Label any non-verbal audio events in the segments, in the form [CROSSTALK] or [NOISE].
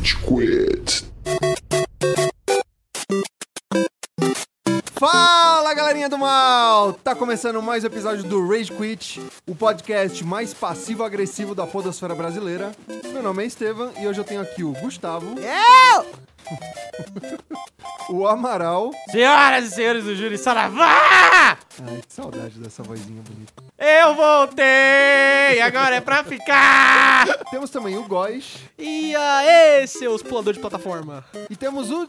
Rage Quit. Fala galerinha do mal! Tá começando mais um episódio do Rage Quit, o podcast mais passivo-agressivo da podosfera brasileira. Meu nome é Estevam e hoje eu tenho aqui o Gustavo. Eu! [LAUGHS] o Amaral. Senhoras e senhores do júri, saravá! Ai, que saudade dessa vozinha bonita. Eu voltei! Agora é pra ficar! Temos também o Góis E aê, seus puladores de plataforma. e temos o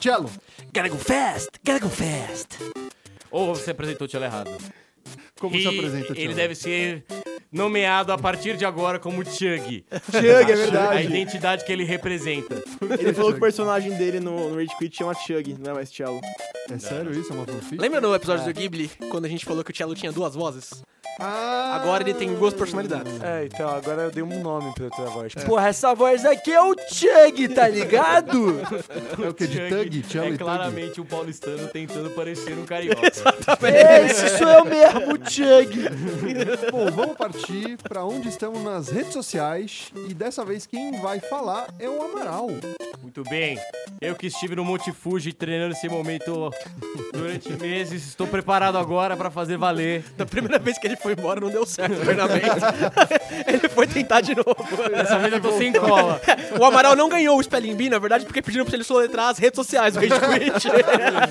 Cello. Gotta go fast, gotta go fast. Ou você apresentou o tio errado. Como E se apresenta, Ele Cello? deve ser nomeado a partir de agora como Chug. Chug, é A verdade. identidade que ele representa. Ele falou que o personagem dele no, no Rage Quit chama Chug, não é mais Cello. É sério isso? É uma fanfic? Lembra no episódio do Ghibli, quando a gente falou que o Cello tinha duas vozes? Ah, Agora ele tem duas personalidades. É, então, agora eu dei um nome pra tua voz. Porra, essa voz aqui é o Chug, tá ligado? é o que? De Tug? É Tug? claramente um paulistano tentando parecer um carioca. [LAUGHS] Esse sou eu mesmo, Chug. Bom, vamos partir para onde estamos nas redes sociais e dessa vez quem vai falar é o Amaral. Muito bem. Eu que estive no Monte Fuji treinando esse momento durante meses, estou preparado agora pra fazer valer. Da primeira vez que ele foi embora não deu certo o treinamento. [LAUGHS] ele foi tentar de novo. Dessa vez eu tô sem [LAUGHS] cola. O Amaral não ganhou o Spelling Bee, na verdade, porque pediram pra ele soletrar as redes sociais do Rage [LAUGHS] Quit.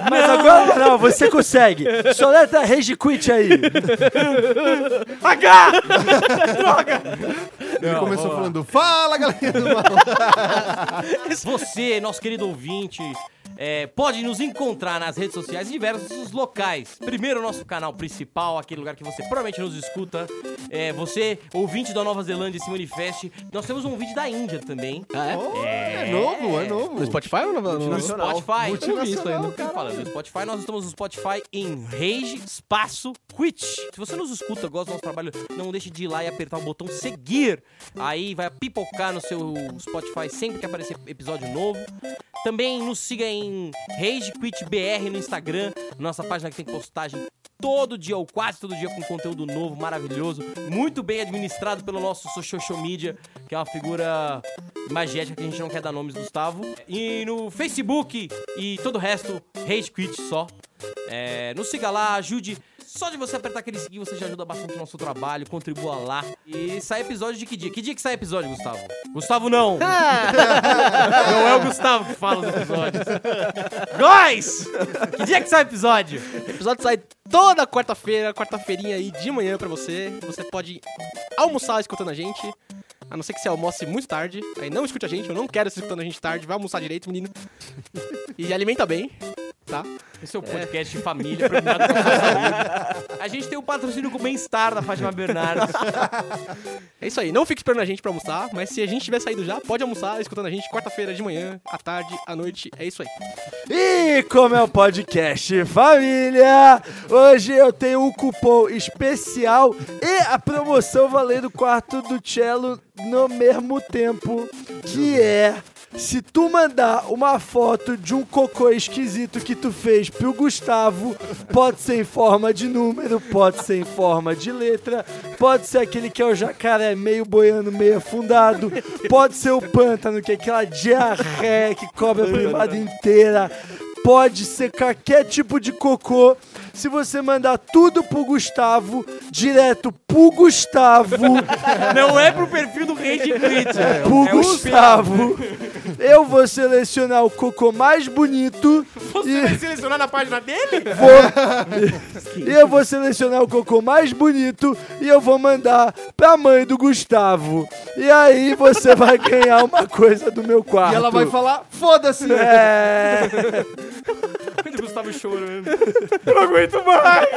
Mas agora não, você consegue. Só letra Rage Quit aí. H! Ele Não, começou vamos lá. falando: Fala galerinha do mal! [LAUGHS] Você, nosso querido ouvinte, é, pode nos encontrar nas redes sociais em diversos locais. Primeiro, nosso canal principal, aquele lugar que você provavelmente nos escuta. É, você, ouvinte da Nova Zelândia, se manifeste. Nós temos um ouvinte da Índia também. Ah, é? Oh, é novo, é novo. No Spotify ou no, no, No Spotify. Multinacional, isso ainda. Falando no Spotify, nós estamos no Spotify em Rage Espaço Quit. Se você nos escuta, gosta do nosso trabalho, não deixe de ir lá e apertar o botão seguir. Aí vai pipocar no seu Spotify sempre que aparecer episódio novo. Também nos siga em Rage Quit BR no Instagram, nossa página que tem postagem todo dia ou quase todo dia com conteúdo novo, maravilhoso, muito bem administrado pelo nosso social media, que é uma figura magética que a gente não quer dar nomes, Gustavo. E no Facebook e todo o resto, Rage Quit só. É, nos siga lá, ajude. Só de você apertar aquele seguir, você já ajuda bastante o nosso trabalho, contribua lá. E sai episódio de que dia? Que dia que sai episódio, Gustavo? Gustavo não! [LAUGHS] não é o Gustavo que fala os episódios. Góis! Que dia que sai episódio? O episódio sai toda quarta-feira, quarta-feirinha aí de manhã pra você. Você pode almoçar escutando a gente. A não ser que você almoce muito tarde. Aí não escute a gente, eu não quero você escutando a gente tarde. Vai almoçar direito, menino. E alimenta bem, tá? Esse é o podcast de família, a gente tem o patrocínio com o Bem-Estar da Fátima Bernardes. [LAUGHS] É isso aí, não fique esperando a gente pra almoçar, mas se a gente tiver saído já, pode almoçar escutando a gente quarta-feira de manhã, à tarde, à noite. É isso aí. E como é o podcast família, hoje eu tenho um cupom especial e a promoção valendo quarto do cello no mesmo tempo, que é se tu mandar uma foto de um cocô esquisito que tu fez pro Gustavo, pode ser em forma de número, pode ser em forma de letra, pode ser aquele que é o jacaré meio boiando, meio afundado, pode ser o pântano, que é aquela diarreia que cobre a privada inteira, pode ser qualquer tipo de cocô. Se você mandar tudo pro Gustavo, direto pro Gustavo, [LAUGHS] Não é pro perfil do Rage Quit. pro é o Gustavo, eu vou selecionar o cocô mais bonito Você e vai selecionar na página dele? vou, e eu vou selecionar o cocô mais bonito e eu vou mandar pra mãe do Gustavo. E aí você vai ganhar uma coisa do meu quarto. E ela vai falar: Foda-se! É. [LAUGHS] O Gustavo chorando. Eu aguento mais!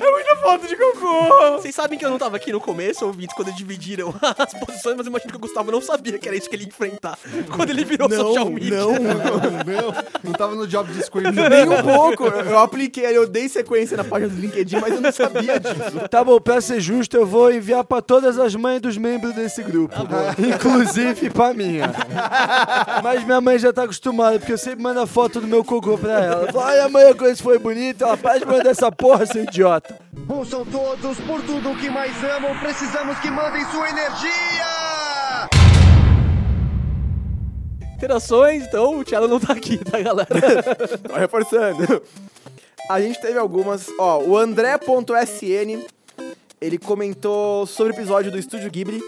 É muita falta de cocô! Vocês sabem que eu não tava aqui no começo, ouvintes, quando dividiram [LAUGHS] as posições, mas eu imagino que o Gustavo não sabia que era isso que ele ia enfrentar quando ele virou social media. [LAUGHS] Não, não, não tava no job description. Nem um pouco. Eu, eu apliquei, eu dei sequência na página do LinkedIn, mas eu não sabia disso. Tá bom, pra ser justo, eu vou enviar pra todas as mães dos membros desse grupo. inclusive pra minha. Mas minha mãe já tá acostumada, porque eu sempre mando a foto do meu cocô pra ela. Ai, amanhã a coisa foi bonita. Ela para de mandar essa porra, seu idiota. Ouçam todos, por tudo o que mais amam, precisamos que mandem sua energia! interações, então o Thiago não tá aqui, tá, galera? [LAUGHS] Ó, reforçando. A gente teve algumas. Ó, o André.sn ele comentou sobre o episódio do Estúdio Ghibli.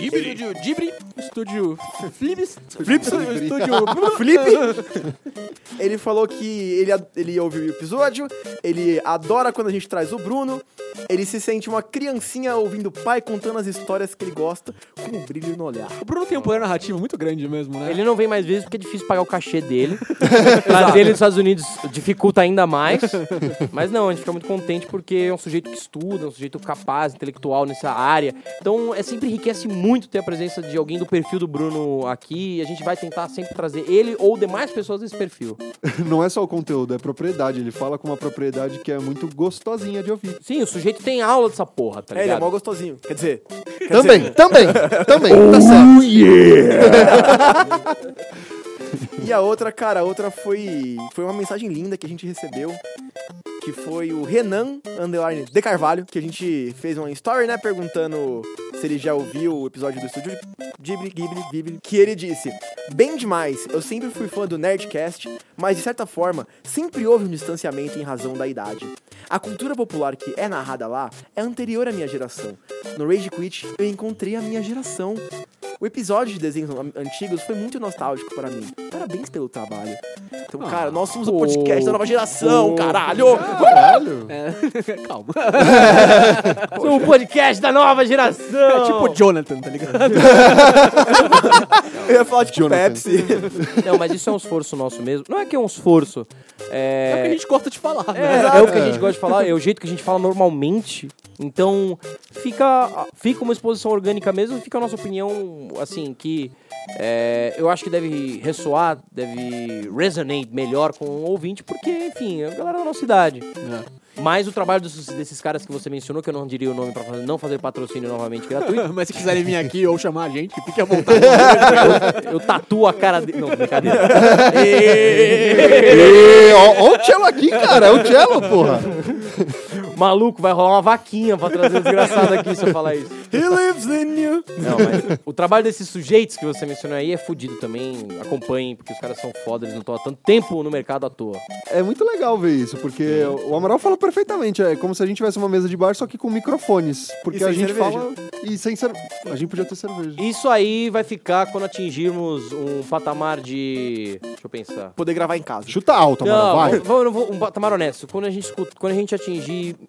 Estúdio Ghibli, estúdio Flips, Flips, estúdio Flip. [LAUGHS] Ele falou que ele, ele ouviu o episódio, ele adora quando a gente traz o Bruno, ele se sente uma criancinha ouvindo o pai contando as histórias que ele gosta, com um brilho no olhar. O Bruno tem um poder narrativo muito grande mesmo, né? Ele não vem mais vezes porque é difícil pagar o cachê dele. [LAUGHS] Trazer ele dos Estados Unidos dificulta ainda mais. Mas não, a gente fica muito contente porque é um sujeito que estuda, um sujeito capaz, intelectual nessa área. Então, é sempre enriquece muito ter a presença de alguém do perfil do Bruno aqui. E a gente vai tentar sempre trazer ele ou demais pessoas desse perfil. [LAUGHS] Não é só o conteúdo, é propriedade. Ele fala com uma propriedade que é muito gostosinha de ouvir. Sim, o sujeito tem aula dessa porra, tá É, ele é ligado? mó gostosinho. Quer dizer, quer Também, dizer, também, [LAUGHS] também. tá certo. [LAUGHS] [LAUGHS] E a outra, cara, a outra foi foi uma mensagem linda que a gente recebeu, que foi o Renan underline de Carvalho, que a gente fez uma story, né, perguntando se ele já ouviu o episódio do estúdio Ghibli, Ghibli, Ghibli, que ele disse: "Bem demais. Eu sempre fui fã do Nerdcast, mas de certa forma sempre houve um distanciamento em razão da idade. A cultura popular que é narrada lá é anterior à minha geração. No Rage Quit eu encontrei a minha geração. O episódio de desenhos an- antigos foi muito nostálgico para mim. Parabéns pelo trabalho. Então, cara, nós somos o podcast da nova geração, caralho! Caralho. [LAUGHS] [LAUGHS] Calma. [LAUGHS] Sou o podcast da nova geração! É tipo o Jonathan, tá ligado? Eu ia falar tipo Jonathan. Pepsi. Não, mas isso é um esforço nosso mesmo. Não é que é um esforço. É o que a É, gente gosta de falar, é, né? é o que a gente gosta de falar, é o jeito que a gente fala normalmente. Então, fica, fica uma exposição orgânica mesmo, fica a nossa opinião, assim, que é, eu acho que deve ressoar, deve resonate melhor com o ouvinte, porque, enfim, é a galera da nossa idade. Mas o trabalho dos- desses caras que você mencionou, que eu não diria o nome pra fazer- não fazer patrocínio novamente gratuito, [LAUGHS] Mas se quiserem vir aqui ou chamar a gente, fique à vontade. eu tatuo a cara dele. Não, brincadeira. [LAUGHS] Ó o cello aqui, cara. É o cello, porra. Maluco, vai rolar uma vaquinha pra trazer o desgraçado aqui se eu falar isso. He lives in you. Não, mas o trabalho desses sujeitos que você mencionou aí é fudido também. Acompanhem, porque os caras são foda, eles não estão há tanto tempo no mercado à toa. É muito legal ver isso, porque o Amaral fala perfeitamente. É como se a gente tivesse uma mesa de bar, só que com microfones. Porque E sem a gente cerveja. fala. E sem cerveja. A gente podia ter cerveja. Isso aí vai ficar quando atingirmos um patamar de. Deixa eu pensar. Poder gravar em casa. Chuta alto, Amaral, Não, vai. não vou- um patamar honesto. Quando a gente, escuta, quando a gente atingir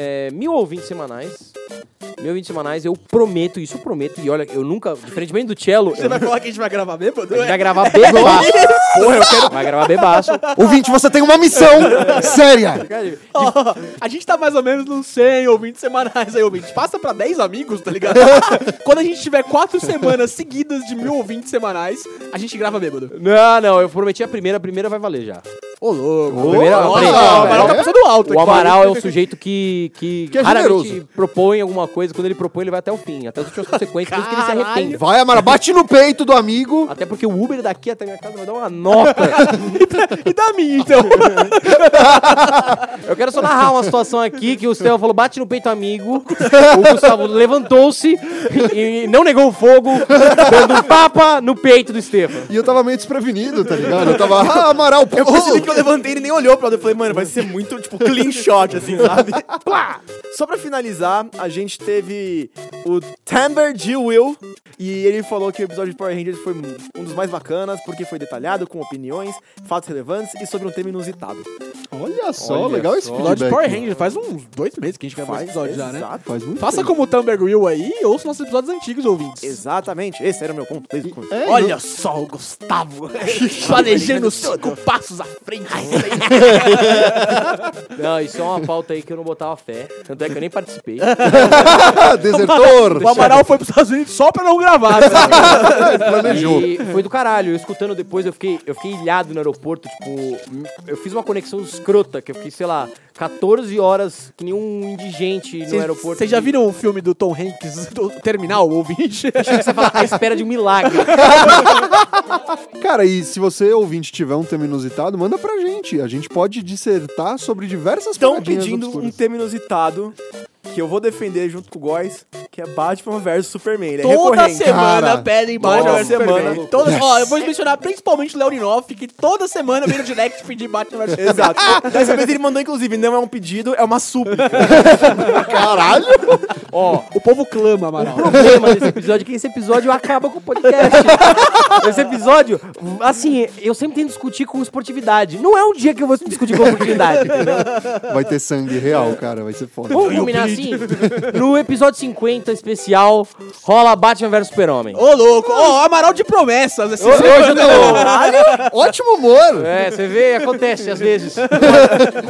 é, mil ouvintes semanais, mil ouvintes semanais, eu prometo isso, eu prometo. E olha, eu nunca, diferentemente do cello, Você eu, vai falar que a gente vai gravar bêbado? a gente vai gravar bebaço. Porra, eu quero. Vai gravar bebaço. Ouvinte, você tem uma missão [LAUGHS] séria. Ó, a gente tá mais ou menos nos 100 ouvintes semanais aí, ouvintes. Passa pra 10 amigos, tá ligado? [LAUGHS] Quando a gente tiver 4 semanas seguidas de mil ouvintes semanais, a gente grava bêbado. Não, não, eu prometi a primeira, a primeira vai valer já. Ô, louco. O Amaral tá passando alto O. Amaral é um sujeito que, que, Que é raramente propõe alguma coisa. Quando ele propõe, ele vai até o fim, até as últimas consequências, por isso que ele se arrepende. Vai, Amaral, bate no peito do amigo. Até porque o Uber daqui até minha casa vai dar uma nota. [LAUGHS] E da minha, então. [LAUGHS] Eu quero só narrar uma situação aqui que o Theo falou, bate no peito amigo. O Gustavo levantou-se e não negou o fogo, dando um tapa no peito do Estefan. E eu tava meio desprevenido, tá ligado? Eu tava, ah, Amaral, pô. Eu percebi que eu levantei e ele nem olhou pra. Eu falei, mano, vai ser muito, tipo, clean shot, assim, sabe? [LAUGHS] Só pra finalizar, a gente teve o Timber G. Will. E ele falou que o episódio de Power Rangers foi um dos mais bacanas, porque foi detalhado, com opiniões, fatos relevantes e sobre um tema inusitado. Olha só, Olha legal esse só. Episódio de. Power Rangers faz uns dois meses que a gente gravou esse episódio já, né? exato. Faz muito Faça tempo. como o Thumber Will aí e ouça nossos episódios antigos, ouvintes. Exatamente, esse era o meu ponto desde o começo. É, Olha só o Gustavo [LAUGHS] planejando cinco passos à frente. [LAUGHS] [LAUGHS] Não, isso é uma pauta aí que eu não botava Tanto é que eu nem participei. [LAUGHS] Desertor. O Amaral foi pros Estados Unidos só pra não gravar. [LAUGHS] Planejou. E foi do caralho. Eu escutando depois, eu fiquei, eu fiquei ilhado no aeroporto. Tipo, eu fiz uma conexão escrota, que eu fiquei, sei lá, 14 horas que nem um indigente no aeroporto. Vocês já viram o filme do Tom Hanks, [LAUGHS] do Terminal, ouvinte? Você fala, à espera de um milagre. [LAUGHS] Cara, e se você, ouvinte, tiver um tema inusitado, manda pra gente. A gente pode dissertar sobre diversas Estão pedindo um obscuras. tema inusitado que eu vou defender junto com o Góis. Que é Batman vs Superman. Ele é Toda recorrente. semana Cara, pedem toda Batman vs semana. Superman. Toda, ó, eu vou mencionar principalmente o Leoninoff, que toda semana vem no direct pedir Batman vs Superman. Exato. Dessa vez ele mandou, inclusive, não é um pedido, é uma súplica. [LAUGHS] Caralho! Ó, o povo clama, Amaral. O problema desse episódio é que esse episódio acaba com o podcast. esse episódio, assim, eu sempre tento discutir com esportividade. Não é um dia que eu vou discutir com esportividade, entendeu? Vai ter sangue real, cara. Vai ser foda. Vamos combinar assim? No episódio 50 especial, rola Batman vs Super-Homem. Ô, louco. Ó, Amaral de promessas. Esse Hoje eu tô... Ótimo humor! É, você vê, acontece às vezes.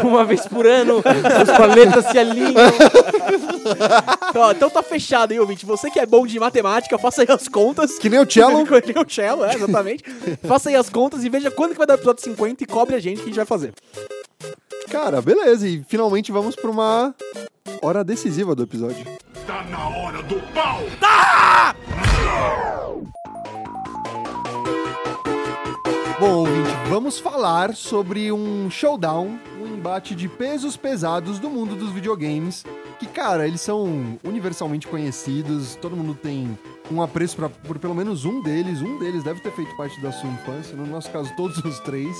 Uma, uma vez por ano, os planetas se alinham. Ó, então tá fechado, hein, ouvinte? Você que é bom de matemática, faça aí as contas. Que nem o cello. [LAUGHS] Que nem o cello, é, exatamente. faça aí as contas e veja quando que vai dar o episódio 50 e cobre a gente que a gente vai fazer. Cara, beleza. E finalmente vamos pra uma hora decisiva do episódio. Tá na hora do pau! Bom, ouvinte, vamos falar sobre um showdown, um embate de pesos pesados do mundo dos videogames. Que, cara, eles são universalmente conhecidos, todo mundo tem um apreço pra, por pelo menos um deles. Um deles deve ter feito parte da sua infância, no nosso caso, todos os três.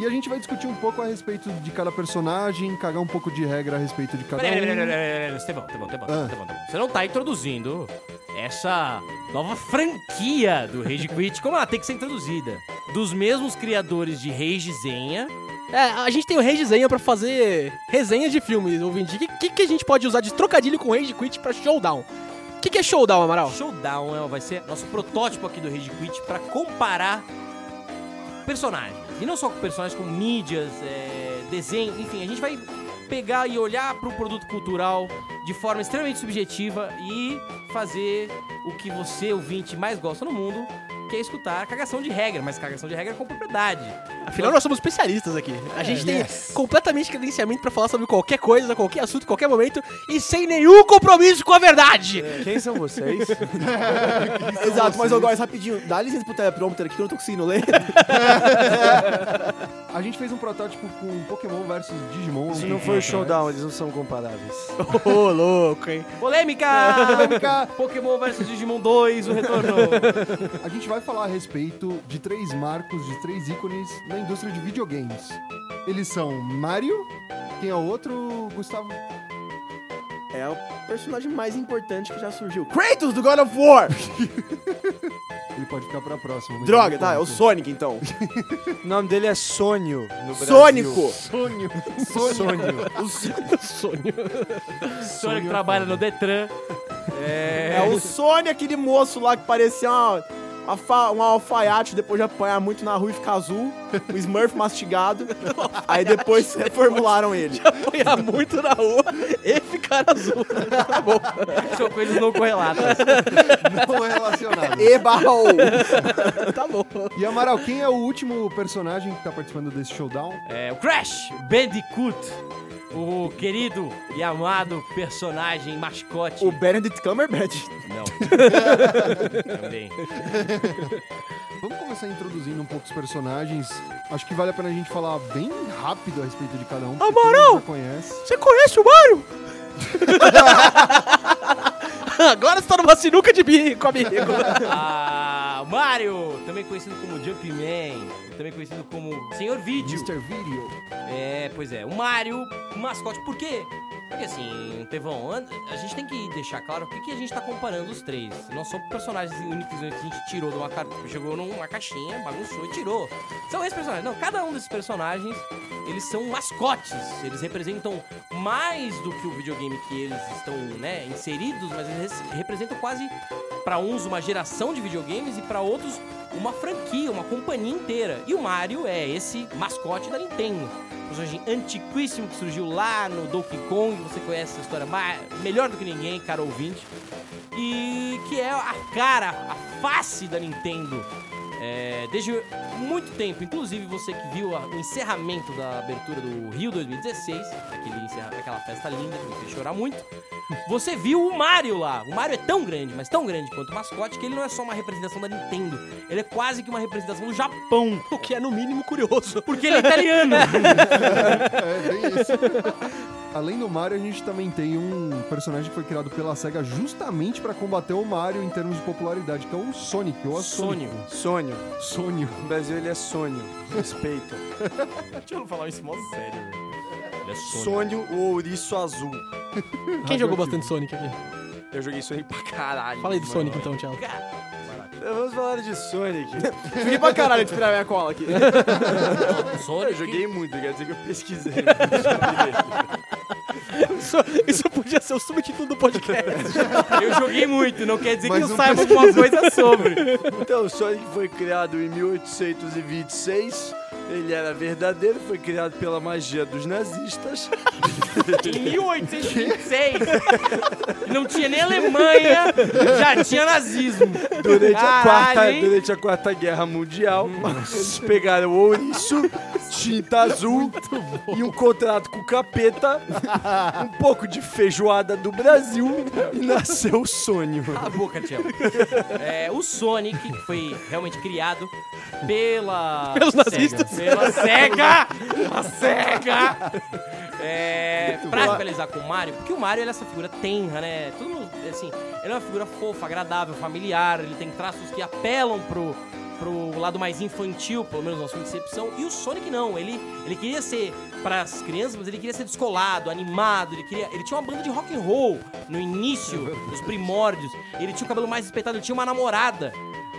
E a gente vai discutir um pouco a respeito de cada personagem, cagar um pouco de regra a respeito de cada Peraí, peraí, peraí, um. peraí, peraí, Estevão, Estevão, Estevão, Ah. Estevão. Você não tá introduzindo essa nova franquia do Rage Quit como ela tem que ser introduzida. Dos mesmos criadores de Rage Zenha. É, a gente tem o Rage Zenha pra fazer resenhas de filmes, ouvinte. O que, que, que a gente pode usar de trocadilho com Rage Quit pra showdown? O que, que é showdown, Amaral? Showdown é, vai ser nosso protótipo aqui do Rage Quit pra comparar personagens. E não só com personagens, com mídias, é, desenho, enfim, a gente vai pegar e olhar pro produto cultural de forma extremamente subjetiva e fazer o que você, ouvinte, mais gosta no mundo, que é escutar cagação de regra, mas cagação de regra com propriedade. Afinal, nós somos especialistas aqui. A gente tem completamente credenciamento pra falar sobre qualquer coisa, qualquer assunto, qualquer momento e sem nenhum compromisso com a verdade. Quem são vocês? [LAUGHS] Exato, mas eu gosto rapidinho. Dá licença pro teleprompter aqui que eu não tô conseguindo ler. A gente fez um protótipo com Pokémon versus Digimon. Isso não foi o showdown, eles não são comparáveis. [LAUGHS] Ô, louco, hein? Polêmica! Polêmica! Pokémon vs Digimon 2, o retorno. A gente vai falar a respeito de três marcos, de três ícones na indústria de videogames. Eles são Mario, quem é o outro, Gustavo? É o personagem mais importante que já surgiu. Kratos do God of War! [LAUGHS] Ele pode ficar pra próxima. Droga, tá, é o. Sonic então. O nome dele é Sônio no Brasil. Sônico! Sônio. Sônio. Sonic trabalha no Detran. É o Sony, aquele moço lá que parecia uma, um alfaiate depois de apanhar muito na rua e ficar azul. O Smurf mastigado. [LAUGHS] Aí depois reformularam ele. Apanhar muito na rua e ficar azul. tá bom. São coisas não correlatas. Não relacionado. E barra ou. Tá bom. E Amaral, quem é o último personagem que tá participando desse showdown? É o Crash Bandicoot. O querido e amado personagem mascote. O Benedict Cumberbatch. Não. [LAUGHS] Também. Vamos começar introduzindo um pouco os personagens. Acho que vale a pena a gente falar bem rápido a respeito de cada um. Amaral! conhece. Você conhece o Mario? [LAUGHS] Agora você tá numa sinuca de bico, amigo. Ah, Mario, também conhecido como Jumpman, também conhecido como Senhor Vídeo. Mr. Video. É, pois é, o Mario, o mascote, por quê? Porque assim, Tevão, a gente tem que deixar claro por que que a gente tá comparando os três. Não são personagens únicos que a gente tirou de uma jogou numa caixinha, bagunçou e tirou. São esses personagens. Não, cada um desses personagens, eles são mascotes. Eles representam mais do que o videogame que eles estão, né, inseridos, mas eles representam quase para uns uma geração de videogames e para outros uma franquia, uma companhia inteira. E o Mario é esse mascote da Nintendo. Personagem antiquíssimo que surgiu lá no Donkey Kong. Você conhece essa história melhor do que ninguém, cara ouvinte. E que é a cara, a face da Nintendo. É, desde muito tempo, inclusive você que viu a- o encerramento da abertura do Rio 2016, aquele encerra- aquela festa linda que me fez chorar muito, você viu o Mario lá. O Mario é tão grande, mas tão grande quanto o mascote, que ele não é só uma representação da Nintendo, ele é quase que uma representação do Japão. O que é, no mínimo, curioso. Porque ele é italiano. [LAUGHS] É, bem isso. [LAUGHS] além do Mario, a gente também tem um personagem que foi criado pela SEGA justamente pra combater o Mario em termos de popularidade, que é o Sonic, ou a Sônio. Sonho. Sonic. No Brasil ele é sonho. Respeita. [LAUGHS] Deixa eu falar isso mó sério, velho. Ele é Sônio. Sonho, o ouriço azul. Quem jogou bastante Sonic aqui? Eu joguei Sonic pra caralho. Fala aí do Sonic então, Thiago. Vamos falar de Sonic. Joguei pra caralho de tirar minha cola aqui. [LAUGHS] Eu Sonic. joguei muito, quer dizer que eu pesquisei. [LAUGHS] Isso, isso podia ser o subtítulo do podcast. Eu joguei muito, não quer dizer Mas que eu não saiba alguma coisa sobre. Então, o Sonic foi criado em 1826. Ele era verdadeiro, foi criado pela magia dos nazistas. [LAUGHS] Em 1826, não tinha nem Alemanha, já tinha nazismo. Durante, a Caralho, quarta, hein? durante a Quarta Guerra Mundial, eles pegaram o ouriço, tinta azul e um contrato com o capeta, um pouco de feijoada do Brasil e nasceu o sonho. Cala a boca, Tiago. É, o Sonic que foi realmente criado pela... Pelos SEGA. nazistas. Pela SEGA! A SEGA! É, pra rivalizar com o Mario, porque o Mario ele é essa figura tenra, né? Todo mundo, assim, ele é uma figura fofa, agradável, familiar, ele tem traços que apelam pro, pro lado mais infantil, pelo menos na sua concepção. E o Sonic não, ele, ele queria ser para as crianças, mas ele queria ser descolado, animado, ele queria, ele tinha uma banda de rock and roll no início, nos primórdios. Ele tinha o cabelo mais espetado, ele tinha uma namorada.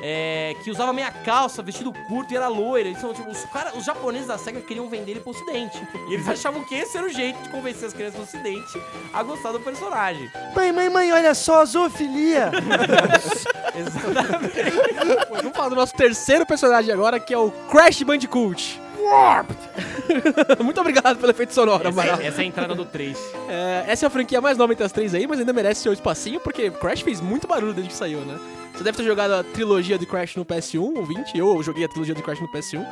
É, que usava meia calça, vestido curto e era loira. Então, tipo, os, cara, os japoneses da SEGA queriam vender ele pro ocidente. E eles [LAUGHS] achavam que esse era o jeito de convencer as crianças do ocidente a gostar do personagem. Mãe, mãe, mãe, olha só a zoofilia. [LAUGHS] Exatamente. Vamos falar do nosso terceiro personagem agora, que é o Crash Bandicoot. [LAUGHS] Muito obrigado pelo efeito sonoro, Amaral. Essa, essa é a entrada do 3. É, essa é a franquia mais nova entre as três aí, mas ainda merece seu espacinho, porque Crash fez muito barulho desde que saiu, né? Você deve ter jogado a trilogia de Crash no PS1 ou 20, eu joguei a trilogia de Crash no PS1.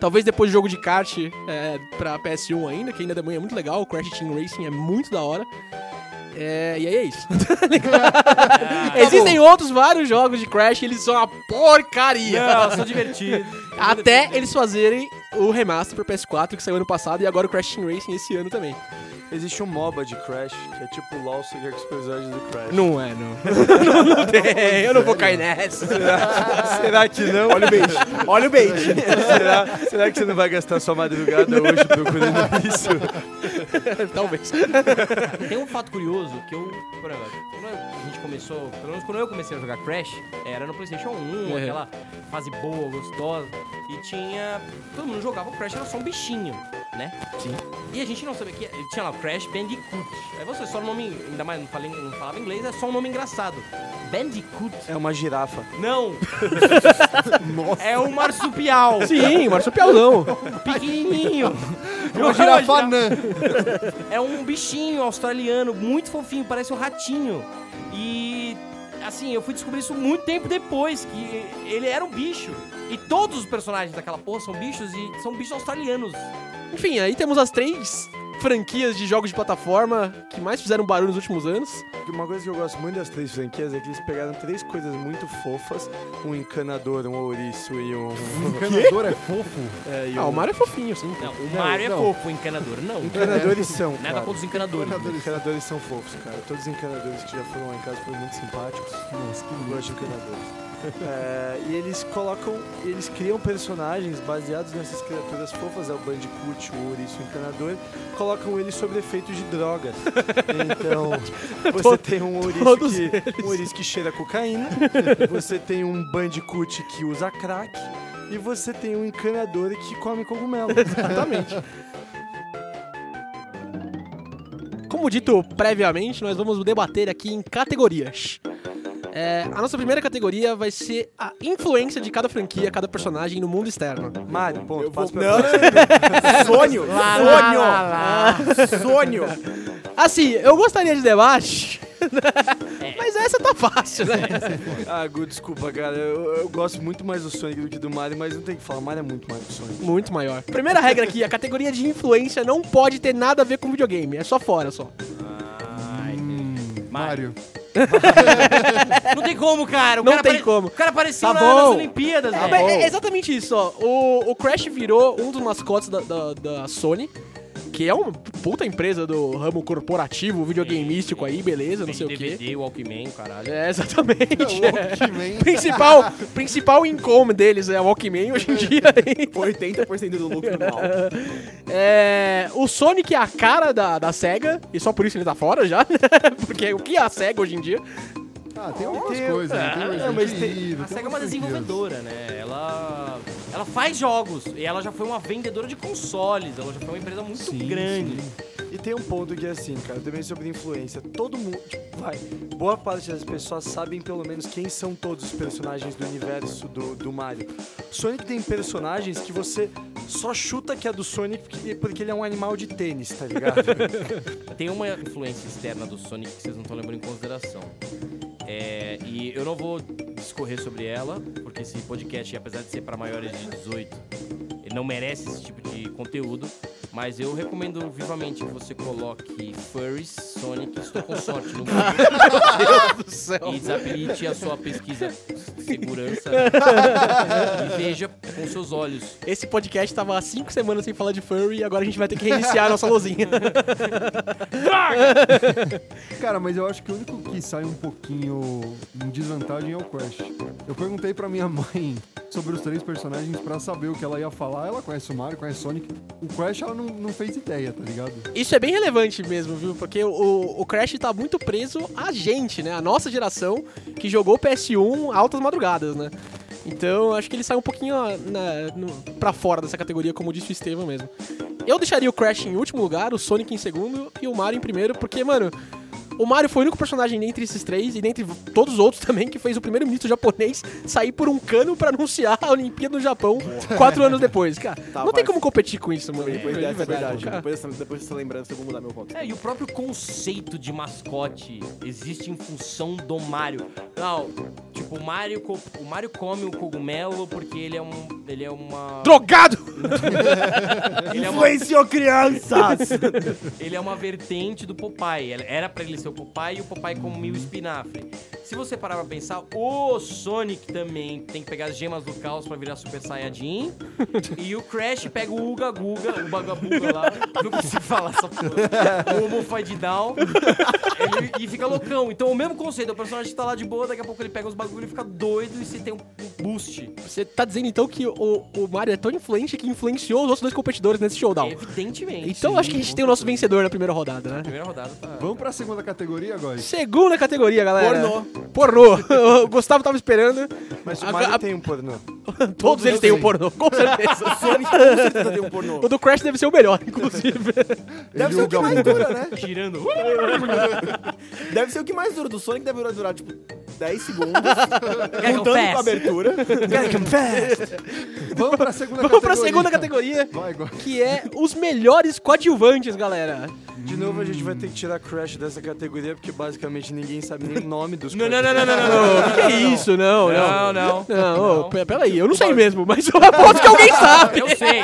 Talvez depois do jogo de kart é, pra PS1 ainda, que ainda também é muito legal. O Crash Team Racing é muito da hora. É, e aí é isso. [LAUGHS] Tá ligado? Existem outros vários jogos de Crash, eles são uma porcaria. Não, são divertidos. [LAUGHS] Até eles fazerem o remaster pro PS4 que saiu ano passado e agora o Crash Team Racing esse ano também. Existe um MOBA de Crash, que é tipo LOL, só que é com os personagens do Crash. Não é, não. [LAUGHS] não, [LAUGHS] não tem, eu não vou cair nessa. Será que não? Olha o bait. Olha o bait. será, será que você não vai gastar sua madrugada hoje procurando isso? [LAUGHS] Talvez. Tem um fato curioso que eu. por exemplo, Quando a gente começou. Pelo menos quando eu comecei a jogar Crash, era no PlayStation 1, Uhum. aquela fase boa, gostosa. E tinha. Todo mundo jogava o Crash, era só um bichinho, né? Sim. E a gente não sabia que. Tinha lá o Crash Bandicoot. Aí você só o nome. Ainda mais não, falei, não falava inglês, é só um nome engraçado. Bandicoot. É uma girafa. Não! [LAUGHS] É um marsupial. Sim, marsupialzão. Pequenininho. [LAUGHS] Uma girafa anã. É um bichinho australiano, muito fofinho, parece um ratinho. E assim, eu fui descobrir isso muito tempo depois, que ele era um bicho. E todos os personagens daquela porra são bichos e são bichos australianos. Enfim, aí temos as três franquias de jogos de plataforma que mais fizeram barulho nos últimos anos. Uma coisa que eu gosto muito das três franquias é que eles pegaram três coisas muito fofas: um encanador, um ouriço e um. [LAUGHS] Encanador é fofo. É, e Ah, um... o Mario é fofinho, sim. Não, o Mario é não. fofo, o encanador não. Encanadores são. Nada contra os encanadores. Encanadores são fofos, cara. Todos os encanadores que já foram lá em casa foram muito simpáticos. Nossa, que gosto de encanadores. É, e eles colocam, eles criam personagens baseados nessas criaturas fofas, é o Bandicoot, o Ouriço, o Encanador, colocam eles sob efeitos de drogas. Então, [LAUGHS] você tem um ouriço, que, um ouriço que cheira cocaína, [LAUGHS] você tem um Bandicoot que usa crack, e você tem um encanador que come cogumelo. Exatamente. Como dito previamente, nós vamos debater aqui em categorias. É, a nossa primeira categoria vai ser a influência de cada franquia, cada personagem no mundo externo. Mário, ponto. Eu vou... passo Não, você. Sônio. Sônio. Sônio. Assim, eu gostaria de debate, [LAUGHS] mas essa tá fácil, né? Ah, Gu, desculpa, cara. Eu, eu gosto muito mais do Sonic do que do Mario, mas não tem que falar. O Mario é muito mais do Sonic. Muito maior. Primeira regra aqui, a categoria de influência não pode ter nada a ver com videogame, é só fora, só. Mario. [LAUGHS] Não tem como, cara. O Não cara tem apare- como. O cara apareceu Tá na- bom. nas Olimpíadas, velho. mas é exatamente isso, ó. O, o Crash virou um dos mascotes da, da, da Sony, que é uma puta empresa do ramo corporativo, videogameístico aí, beleza, não sei o quê. DVD, Walkman, caralho. É, exatamente. Walkman. É. [LAUGHS] Principal, principal income deles é o Walkman hoje em dia. hein? 80% do lucro anual. É, o Sonic é a cara da, da SEGA, e só por isso ele tá fora já, né? [LAUGHS] Porque o que é a SEGA hoje em dia? Ah, tem algumas Tem- coisas, né? Tem é, mas tem- Evil, A tem SEGA é uma desenvolvedora, né? Ela, ela faz jogos e ela já foi uma vendedora de consoles. Ela já foi uma empresa muito Sim, grande. E tem um ponto que é assim, cara, também sobre influência. Todo mundo, tipo, vai, boa parte das pessoas sabem pelo menos quem são todos os personagens do universo do, do Mario. Sonic tem personagens que você só chuta que é do Sonic porque, porque ele é um animal de tênis, tá ligado? [LAUGHS] Tem uma influência externa do Sonic que vocês não estão levando em consideração. É, e eu não vou discorrer sobre ela, porque esse podcast, apesar de ser para maiores de 18, ele não merece esse tipo de conteúdo. Mas eu recomendo vivamente que você coloque Furries Sonic, estou com sorte no [LAUGHS] Google. do céu. e desabilite a sua pesquisa de segurança e veja com seus olhos. Esse podcast tava há cinco semanas sem falar de furry e agora a gente vai ter que reiniciar a nossa lozinha. [LAUGHS] Cara, mas eu acho que o único que sai um pouquinho em desvantagem é o Crash. Eu perguntei pra minha mãe sobre os três personagens pra saber o que ela ia falar. Ela conhece o Mario, conhece o Sonic. O Crash ela não, não fez ideia, tá ligado? Isso é bem relevante mesmo, viu? Porque o, o Crash tá muito preso a gente, né? A nossa geração que jogou PS1 altas madrugadas, né? Então, acho que ele sai um pouquinho na, no, pra fora dessa categoria, como disse o Estevam mesmo. Eu deixaria o Crash em último lugar, o Sonic em segundo e o Mario em primeiro, porque, mano, o Mario foi o único personagem dentre esses três e dentre todos os outros também que fez o primeiro-ministro japonês sair por um cano pra anunciar a Olimpíada do Japão quatro anos depois. Cara, Tá, não tem como competir com isso, mano. Depois De dessa, verdade, cara. depois, dessa, depois dessa lembrança, eu vou mudar meu voto. É, e o próprio conceito de mascote existe em função do Mario. Não, tipo, o Mario, co- o Mario come o cogumelo porque ele é um. Ele é uma. Drogado! [LAUGHS] Ele é uma, Influenciou crianças! [LAUGHS] ele é uma vertente do Popeye. Era pra ele ser o Popeye e o Popeye comia o espinafre. Se você parar pra pensar, o Sonic também tem que pegar as gemas do caos pra virar Super Saiyajin. [LAUGHS] e o Crash pega o Uga Guga, o Bagabuga lá. Não consigo falar essa porra. O Homofied Down. Ele, e fica loucão. Então, o mesmo conceito. O personagem tá lá de boa, daqui a pouco ele pega os bagulho e fica doido e você tem um, um boost. Você tá dizendo então que o, o Mario é tão influente que influenciou os outros dois competidores nesse showdown. Evidentemente. Então acho que a gente tem o nosso vencedor na primeira rodada, né? Primeira rodada tá. Vamos pra segunda categoria agora? Segunda categoria, galera. Pornô. Pornô. [LAUGHS] o Gustavo tava esperando. Mas o Mario a- tem um pornô. [LAUGHS] Todos eles têm um pornô, com certeza. [LAUGHS] O Sonic com certeza tem um pornô. o do Crash deve ser o melhor, inclusive. Deve ser o que mais dura, né? Girando. Deve ser o que mais dura. Do Sonic deve durar, tipo, 10 segundos. Contando com a fast. abertura. Vamos pra segunda Vamos pra categoria. segunda categoria, Vai, agora. que é os melhores coadjuvantes, galera. De novo, a gente vai ter que tirar Crash dessa categoria, porque basicamente ninguém sabe nem o nome dos Não, não, não, não, não, não, Não, não. o que, é isso? Não, não. Não, não. Não, pe- peraí, eu não sei mesmo, mas eu aposto que alguém sabe. [LAUGHS] Eu sei.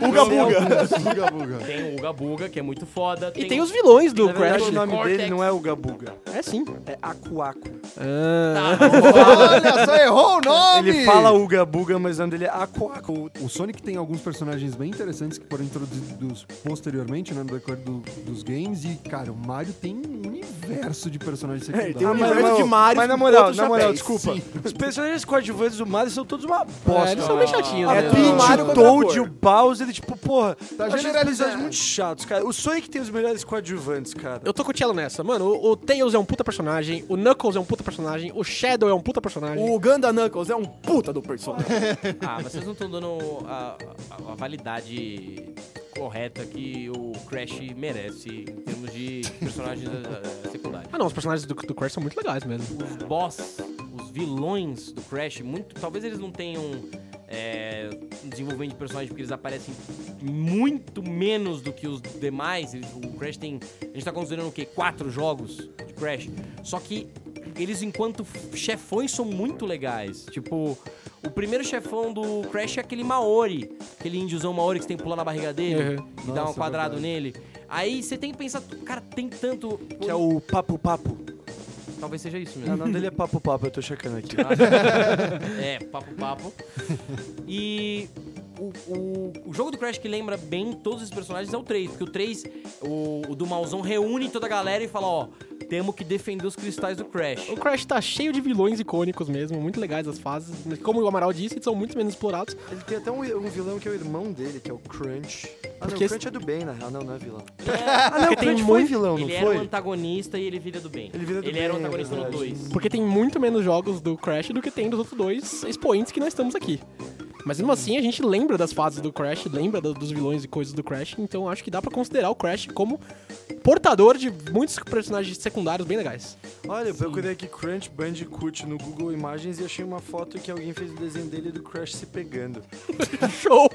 Uga Buga. Buga, buga. Tem o Uga Buga, que é muito foda. E tem os vilões do verdade, Crash. o nome Cortex. dele não é Uga Buga, É sim. é Aku Aku. Ah. [LAUGHS] Olha só, errou o nome! Ele fala Uga Buga, mas o nome dele é Aku Aku. O Sonic tem alguns personagens bem interessantes que foram introduzidos posteriormente, né, no decorrer do- dos games. E, cara, o Mario tem um universo de personagens secundários. tem um Ah, mas, universo mas, de Mario mas na com moral, outros na moral, chapéus. desculpa. Sim. Os personagens coadjuvantes do Mario são todos uma É, bosta. eles são bem chatinhos, É né? Peach, Mario o contra Toad, cor. o Bowser, e tipo, porra, Tá acho generalizando. personagens muito chatos, cara. O Sonic tem os melhores coadjuvantes, cara. Eu tô com o Cello nessa. Mano, o, o Tails é um puta personagem, o Knuckles é um puta personagem, o Shadow é um puta personagem. O Ganda Knuckles é um puta do personagem. [LAUGHS] Ah, mas vocês não estão dando a, a- a validade correta que o Crash merece em termos de personagens eh, secundários. Ah não, os personagens do, do Crash são muito legais mesmo. Os boss, os vilões do Crash, muito, talvez eles não tenham é, desenvolvimento de personagem porque eles aparecem muito menos do que os demais. Eles- o Crash tem. A gente tá considerando o quê? Quatro jogos de Crash. Só que eles, enquanto chefões, são muito legais. Tipo, o primeiro chefão do Crash é aquele Maori. Aquele índiozão Maori que você tem que pular na barriga dele Uhum. e dar um quadrado verdade. nele. Aí você tem que pensar, cara, tem tanto. Que é o Papo Papo. Talvez seja isso Não, mesmo. o nome dele é Papo Papo, eu tô checando aqui. [LAUGHS] é, papo papo. E o, o, o jogo do Crash que lembra bem todos os personagens é o 3, porque o 3, o, o do Malzão reúne toda a galera e fala, ó, temos que defender os cristais do Crash. O Crash tá cheio de vilões icônicos mesmo, muito legais as fases. Como o Amaral disse, são muito menos explorados. Ele tem até um, um vilão que é o irmão dele, que é o Crunch. Ah, não, Porque o Crunch é do bem, na real. Não, não é vilão. É, [LAUGHS] Ah, não, o Crunch foi muito- vilão, não ele era o foi? antagonista e ele vira do bem. Ele vira do ele era o bem, é antagonista no verdade. 2. Porque tem muito menos jogos do Crash do que tem dos outros dois expoentes que nós estamos aqui. Mas mesmo assim, a gente lembra das fases do Crash, lembra do- dos vilões e coisas do Crash, então acho que dá pra considerar o Crash como portador de muitos personagens secundários bem legais. Olha, eu procurei aqui Crunch Bandicoot no Google Imagens e achei uma foto que alguém fez o desenho dele do Crash se pegando. [LAUGHS] Show!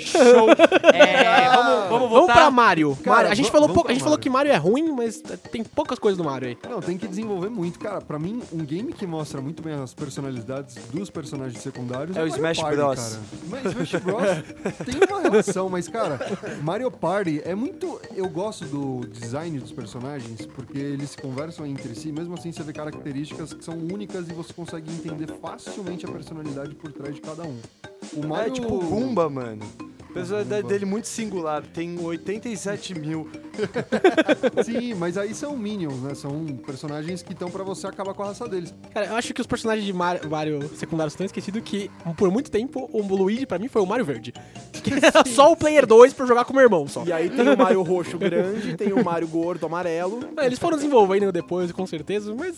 Show! [LAUGHS] É, vamos, vamos Vamos voltar. pra Mario. Cara, Mario, A gente, falou, vamos pouco, a gente falou que Mario é ruim, mas tem poucas coisas do Mario aí. Não, tem que desenvolver muito. Cara, pra mim, um game que mostra muito bem as personalidades dos personagens secundários É o Mario Smash Party, Bros. Cara. Mas Smash Bros. tem uma relação, mas, cara, Mario Party é muito. Eu gosto do design dos personagens, porque eles se conversam entre si, mesmo assim você vê características que são únicas e você consegue entender facilmente a personalidade por trás de cada um. O Mario. É tipo Goomba, mano. A personalidade dele muito singular. Tem 87 mil. [LAUGHS] Sim, mas aí são minions, né? São personagens que estão pra você acabar com a raça deles. Cara, eu acho que os personagens de Mario, Mario secundários estão esquecidos que, por muito tempo, o Luigi, pra mim, foi o Mario Verde. Que [LAUGHS] era só o Player 2 pra jogar com meu irmão, só. E aí tem o Mario [LAUGHS] roxo grande, tem o Mario gordo amarelo. Ah, Eles foram desenvolvendo depois, com certeza, mas...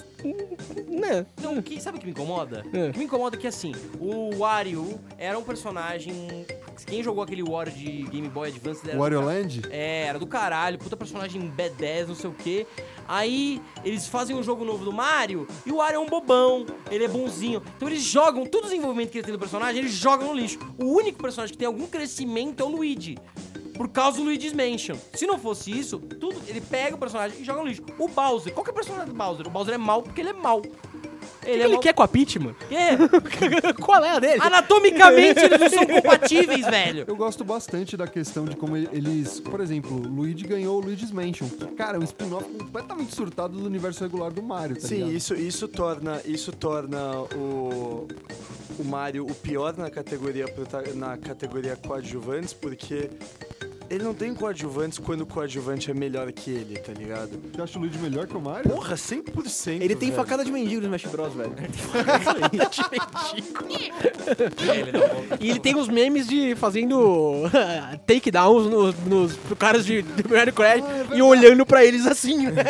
Né. Não, o que, sabe o que me incomoda? É. O que me incomoda é que, assim, o Wario era um personagem... Quem jogou aquele Wario de Game Boy Advance... Era Wario do Land? É, era do caralho, puta personagem B10, não sei o quê. Aí, eles fazem um jogo novo do Mario, e o Wario é um bobão, ele é bonzinho. Então eles jogam, todo o desenvolvimento que ele tem do personagem, eles jogam no lixo. O único personagem que tem algum crescimento é o Luigi. Por causa do Luigi's Mansion. Se não fosse isso, tudo ele pega o personagem e joga no lixo. O Bowser, qual que é o personagem do Bowser? O Bowser é mau porque ele é mau. Ele que é ele quer com a Peach, mano? Quê? [LAUGHS] Qual é a dele? Anatomicamente eles não são [LAUGHS] compatíveis, velho. Eu gosto bastante da questão de como eles. Por exemplo, Luigi ganhou o Luigi's Mansion. que, Cara, é um spin-off completamente surtado do universo regular do Mario, tá Sim, ligado? isso, isso torna, isso torna o, o Mario o pior na categoria, na categoria coadjuvantes, porque ele não tem coadjuvantes quando o coadjuvante é melhor que ele, tá ligado? Você acha o Luigi melhor que o Mario? Porra, 100%. Ele tem velho. facada de mendigo no Smash Bros, velho. E ele tem os memes de fazendo [LAUGHS] takedowns nos, nos pro caras de, de Mario Crash e olhando pra eles assim, né?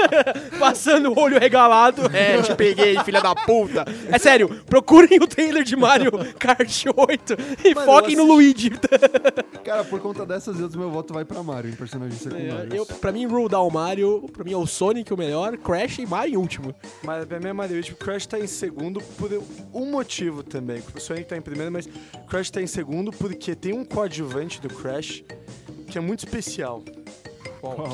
[LAUGHS] Passando o olho regalado. É, te peguei, filha da puta. É sério, procurem o trailer de Mario Kart 8 e Mano, foquem no Luigi. Cara, por conta dessas outras, meu voto vai pra Mario em personagens secundários. É, Eu, pra mim, rule down Mario, pra mim é o Sonic o melhor, Crash e Mario em último. Mas pra mim é Mario, tipo, Crash tá em segundo por um motivo também. O Sonic tá em primeiro, mas Crash tá em segundo porque tem um coadjuvante do Crash que é muito especial.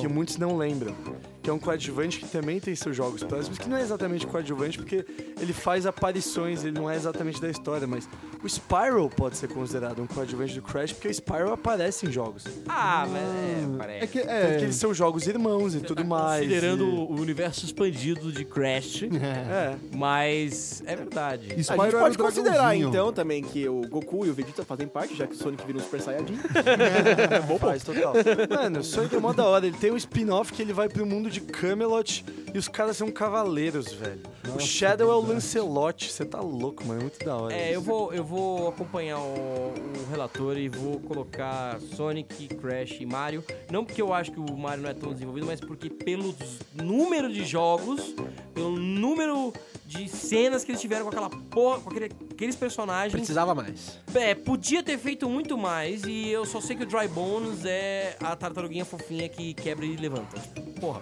Que muitos não lembram. Que é um coadjuvante que também tem seus jogos próximos, que não é exatamente coadjuvante, porque ele faz aparições, ele não é exatamente da história, mas o Spyro pode ser considerado um coadjuvante do Crash, porque o Spyro aparece em jogos. Ah, mas é, parece. É que é. que eles são jogos irmãos e tudo mais. Considerando e- o universo expandido de Crash, [LAUGHS] É. mas é verdade. A gente pode considerar, então, também que o Goku e o Vegeta fazem parte, já que o Sonic vira um Super Saiyajin. [LAUGHS] Faz total. Mano, o Sonic é mó da hora. Ele tem um spin-off que ele vai pro mundo de Camelot e os caras são cavaleiros, velho. o Shadow é o Lancelot. Você tá louco, mano. É muito da hora. É, isso. eu vou, eu vou acompanhar o, o relator e vou colocar Sonic, Crash e Mario. Não porque eu acho que o Mario não é tão desenvolvido, mas porque pelo número de jogos, pelo número de cenas que eles tiveram com aquela porra, com aquele- aqueles personagens. Precisava mais. É, podia ter feito muito mais e eu só sei que o Dry Bones é a tartaruguinha fofinha que quebra e levanta. Porra.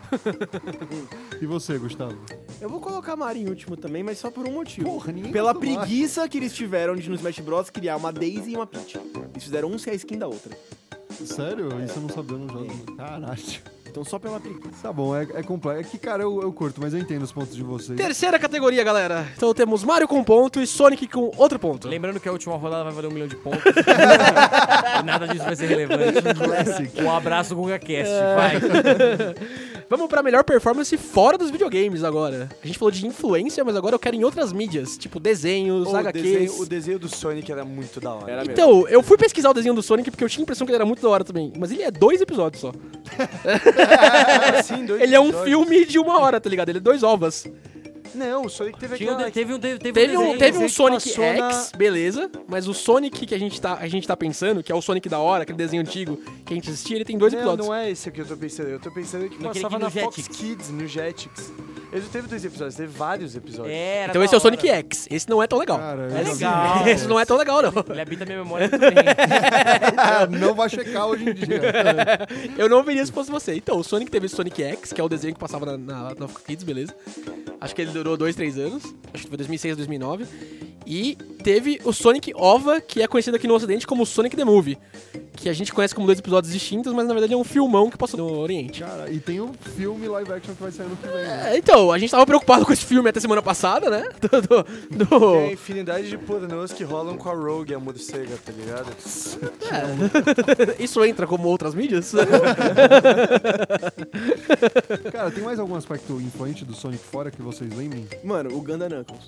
E você, Gustavo? Eu vou colocar Mario em último também, mas só por um motivo. Porra, ninguém Pela preguiça que eles tiveram de no Smash Bros. criar uma Daisy e uma Peach. Eles fizeram um sem a skin da outra. Sério? Isso eu não sabia no jogo. Caralho. Então só pela preguiça. Tá bom, é, é complexo. É que, cara, eu, eu curto, mas eu entendo os pontos de vocês. Terceira categoria, galera. Então temos Mario com um ponto e Sonic com outro ponto. Lembrando que a última rodada vai valer um milhão de pontos. [LAUGHS] nada disso vai ser relevante. Um abraço com o Cast, vai. [LAUGHS] Vamos pra melhor performance fora dos videogames agora. A gente falou de influência, mas agora eu quero em outras mídias, tipo desenhos, Ô, o, HQs. desenho, o desenho do Sonic era muito da hora. Então, eu fui pesquisar o desenho do Sonic porque eu tinha a impressão que ele era muito da hora também. Mas ele é dois episódios só. É, [LAUGHS] sim, dois Ele é um episódios. filme de uma hora, tá ligado? Ele é dois ovas. Não, o Sonic teve Tinha um aquela... de- teve um, teve, teve Teve um, desenho. teve um que Sonic passou X, na- beleza. Mas o Sonic que a gente, tá, a gente tá pensando, que é o Sonic da hora, aquele desenho antigo que a gente assistia, ele tem dois não, episódios. não é esse que eu tô pensando. Eu tô pensando que Naquele passava que na no Fox Jetix. Kids, no Jetix. Ele não teve dois episódios, teve vários episódios. Era Então da esse é o hora. Sonic X. Esse não é tão legal. Cara, É legal. Esse não é tão legal, não. Ele habita minha memória também. [LAUGHS] Não vai checar hoje em dia. Eu não veria se fosse você. Então, o Sonic teve esse Sonic X, que é o desenho que passava na, na, na Fox Kids, beleza. Acho que ele durou dois, três anos. Acho que foi 2006, 2009. E teve o Sonic OVA, que é conhecido aqui no Ocidente como Sonic the Movie. Que a gente conhece como dois episódios distintos, mas na verdade é um filmão que passou no Oriente. Cara, e tem um filme live action que vai sair no que vem. né? É, então, a gente tava preocupado com esse filme até semana passada, né? [LAUGHS] Do, do- do- Tem a infinidade de pornôs que rolam com a Rogue, a morcega, tá ligado? [LAUGHS] Isso entra como outras mídias? Cara, tem mais algum aspecto influente do Sonic fora que vocês lembrem? Mano, o Ganda Knuckles.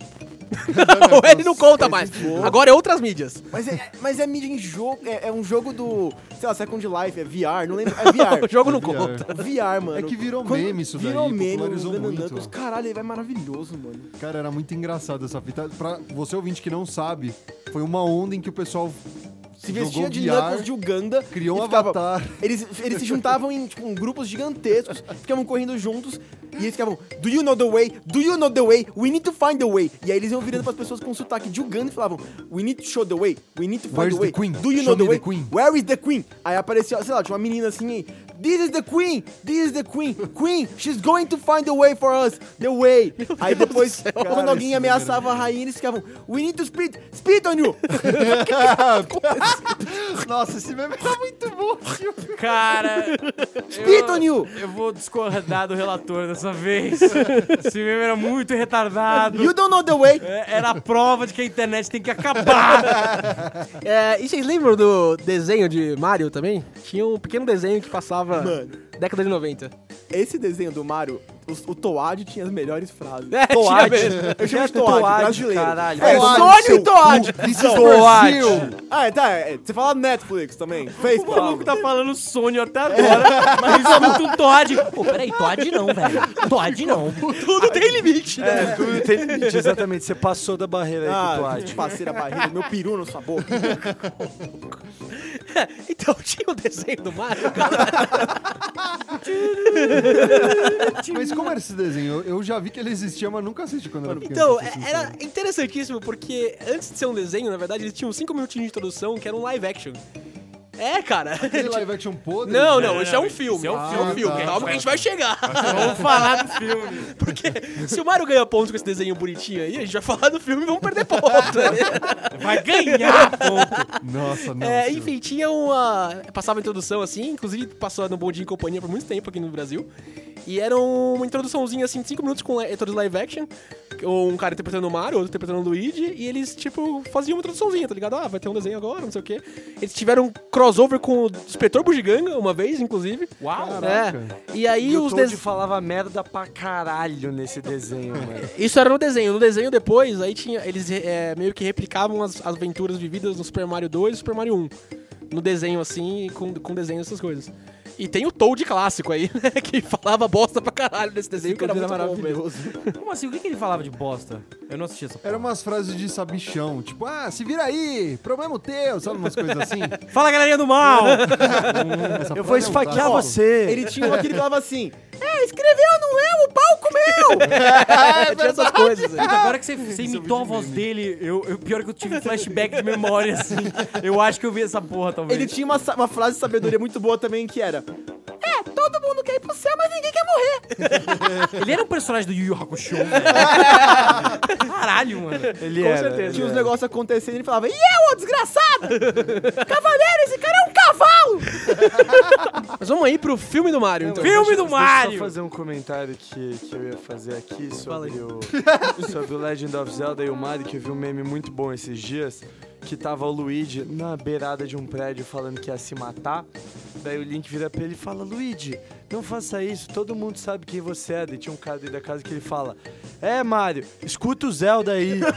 Ele não conta mais. Agora é outras mídias. Mas é, mas é mídia em jogo, é, é um jogo do, sei lá, Second Life, é VR, não lembro, é VR. [LAUGHS] O jogo não VR. conta. VR, mano. É que virou Quando meme isso daí, Virou meme, o popularizou Ganda muito. Knuckles. Caralho, ele vai maravilhoso, mano. Cara, era muito engraçado essa fita. Pra você ouvinte que não sabe, foi uma onda em que o pessoal Se vestia de VR, Knuckles de Uganda. criou um ficava- avatar. Eles, eles se juntavam em, tipo, grupos gigantescos, ficavam correndo juntos, e eles ficavam, do you know the way? Do you know the way? We need to find the way. E aí eles iam virando pras pessoas com sotaque de Uganda e falavam, we need to show the way, we need to find Where's the way. the queen? Do you Show know the way? the queen." Where is the queen? Aí aparecia, sei lá, tinha uma menina assim, this is the queen, this is the queen, queen, she's going to find the way for us, the way. Aí depois, quando Cara, alguém ameaçava a rainha, eles ficavam, we need to spit, spit on you. [LAUGHS] Nossa, esse meme tá muito bom. Cara, Spit on you. eu vou discordar do relator dessa vez. Esse meme era muito retardado. You don't know the way. É, Era a prova de que a internet tem que acabar. [LAUGHS] É, e vocês lembram do desenho de Mario também? Tinha um pequeno desenho que passava Mano. década de 90. Esse desenho do Mario, o, o Toad tinha as melhores frases. É, Toad. tinha mesmo. Eu chamo de Toad, Toad, brasileiro. caralho. É, Toad, Sonic seu e Toad. Toad. Ah, tá. é, Você fala Netflix também. O Facebook. maluco tá falando Sony até agora, mas escuta um Todd. Pô, peraí, Todd não, velho. Todd não. Tudo tem limite, né? É, tudo tem limite, exatamente. Você passou da barreira aí com o Ah, Toad. passei a barriga, meu peru na sua boca. [LAUGHS] [LAUGHS] Então tinha o desenho do Mario. [LAUGHS] Mas como era esse desenho? Eu, já vi que ele existia, mas nunca assisti quando era pequeno. Então, era interessantíssimo, porque antes de ser um desenho, na verdade, eles tinham 5 minutinhos de introdução, que era um live action. É, cara. Aquele live action podre? Não, Não, não, isso não, é um filme. isso é um Ah, filme. filme. tá. Calma que a gente vai chegar. [LAUGHS] Vamos falar do filme. Porque se o Mario ganha pontos com esse desenho bonitinho aí, a gente vai falar do filme e vamos perder pontos. [LAUGHS] Vai ganhar, ponto. Nossa, não. É, enfim, tinha uma. Passava a introdução assim, inclusive passou no Bom Dia e Companhia por muito tempo aqui no Brasil. E era uma introduçãozinha assim, de 5 minutos com todos live action. Ou um cara interpretando o Mario, outro interpretando o Luigi. E eles, tipo, faziam uma introduçãozinha, tá ligado? Ah, vai ter um desenho agora, não sei o quê. Eles tiveram um crossover com o Inspetor Bugiganga uma vez, inclusive. Uau. Caraca. É. E aí E o os Toad des... falava merda pra caralho nesse desenho, mano. Isso era no desenho. No desenho depois, aí tinha. Eles é, meio que replicavam as as aventuras vividas no Super Mario 2 e Super Mario 1. No desenho, assim, com, com desenho dessas coisas. E tem o Toad clássico aí, né? [LAUGHS] Que falava bosta pra caralho nesse desenho, que era muito bom mesmo. Como assim? O que, que ele falava de bosta? Eu não assisti essa porra. Era umas frases de sabichão, tipo, ah, se vira aí, problema teu, sabe umas coisas assim? [LAUGHS] Fala, galerinha do mal! [LAUGHS] Essa Eu vou é esfaquear clássico. você. Ele tinha uma que ele falava assim, é, escreveu, não é? O pau comeu! É, tinha essas coisas. aí. Puta, agora que você, você imitou a voz dele, eu, eu, pior que eu tive um flashback de memória, assim. Eu acho que eu vi essa porra, talvez. Ele tinha uma, uma frase de sabedoria muito boa também, que era, é, todo mundo quer ir pro céu, mas ninguém quer morrer. [LAUGHS] Ele era um personagem do Yu Yu Hakusho, velho. [LAUGHS] Caralho, mano. Ele Com era, certeza. ele Tinha uns negócios acontecendo e ele falava, e eu, ô desgraçado? Cavaleiro, esse cara é um cavalo! [LAUGHS] Mas vamos aí pro filme do Mario, então. Filme Deixa- do Deixa eu Mario! só fazer um comentário que, que eu ia fazer aqui sobre o, sobre o Legend of Zelda e o Mario, que eu vi um meme muito bom esses dias, que tava o Luigi na beirada de um prédio falando que ia se matar. Daí o Link vira pra ele e fala: Luigi, não faça isso, todo mundo sabe quem você é. Daí tinha um cara dentro da casa que ele fala: É, Mario, escuta o Zelda aí. [LAUGHS]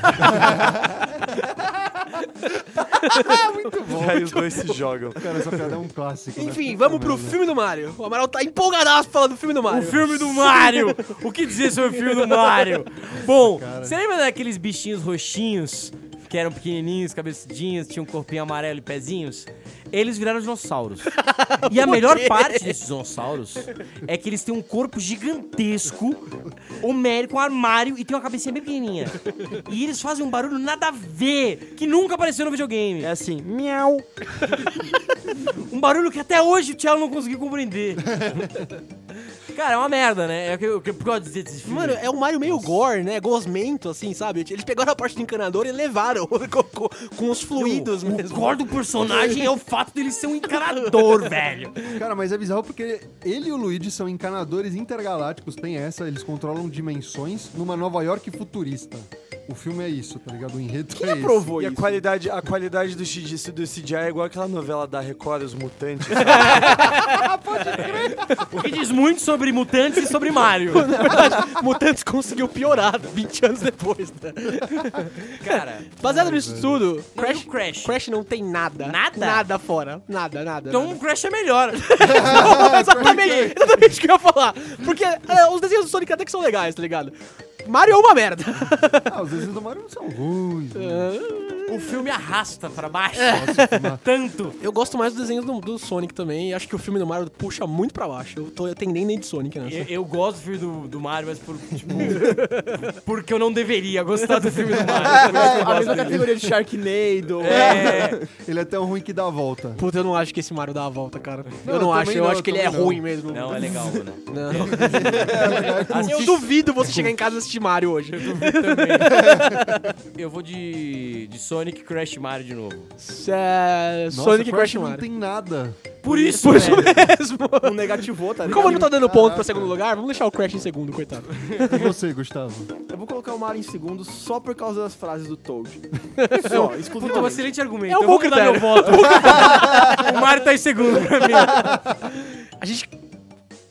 Muito bom. Daí os dois se jogam. Cara, essa piada é um clássico. né? Enfim, vamos pro filme do Mario. O Amaral tá empolgadaço falando do filme do O Mario. filme do Mario! O que dizer sobre o filme do Mario? [LAUGHS] Bom, você lembra daqueles bichinhos roxinhos que eram pequenininhos, cabeçudinhos, tinham um corpinho amarelo e pezinhos? Eles viraram dinossauros. [LAUGHS] E a melhor parte desses dinossauros é que eles têm um corpo gigantesco, homérico, um armário e tem uma cabecinha bem pequenininha. E eles fazem um barulho nada a ver, que nunca apareceu no videogame. É assim, miau. [LAUGHS] Um barulho que até hoje o Thiago não conseguiu compreender. [LAUGHS] Cara, é uma merda, né? É o que eu, o que eu gosto de dizer desse filme. Mano, é um Mario meio gore, né? Gosmento, assim, sabe? Eles pegaram a parte do encanador e levaram [LAUGHS] com, com- com os fluidos o mesmo. core do personagem é o fato dele ser um encanador, [LAUGHS] velho. Cara, mas é bizarro porque ele e o Luigi são encanadores intergalácticos, tem essa, eles controlam dimensões numa Nova York futurista. O filme é isso, tá ligado? O enredo Quem é aprovou E a qualidade, a qualidade do CGI, do CGI é igual aquela novela da Record, Os Mutantes. [LAUGHS] O que diz muito sobre mutantes e sobre Mario. [LAUGHS] Na verdade, Mutantes conseguiu piorar 20 anos depois, né? Cara, Baseado nisso tudo, Não, Crash, o Crash? Crash não tem nada. Nada? Nada fora. Nada, nada. então nada. o Crash é melhor. [LAUGHS] exatamente, exatamente o que eu ia falar. Porque é, os desenhos do Sonic até que são legais, tá ligado? Mario é uma merda. Ah, os desenhos do Mario não são ruins. [LAUGHS] né? O filme arrasta pra baixo. Tanto. Eu gosto mais dos desenhos do, do Sonic também. E acho que o filme do Mario puxa muito pra baixo. Eu tô atendendo nem de Sonic nessa. Eu, eu gosto do filme do, do Mario, mas por, tipo, porque eu não deveria gostar do filme do Mario. É, [LAUGHS] a mesma categoria de Sharknado. É, [LAUGHS] Ele é tão ruim que dá a volta. Puta, eu não acho que esse Mario dá a volta, cara. Não, eu não eu acho. também Eu não, acho eu que ele é também não. ruim mesmo. não, é legal, mano. Não. [LAUGHS] Eu duvido você chegar em casa e assistir Mario hoje. Eu vou de, de Sonic Crash Mario de novo. É, Nossa, Sonic Crash Crash não Mario. tem nada. Por isso, Por isso mesmo. [LAUGHS] Um negativou, tá ligado? Como ele não tá dando ponto pra segundo lugar, vamos deixar o Crash em segundo, coitado. E você, Gustavo? Eu vou colocar o Mario em segundo só por causa das frases do Toad. [LAUGHS] Só, Puta, um excelente argumento. É um eu bom vou mudar meu voto. [LAUGHS] o Mario tá em segundo pra mim. A gente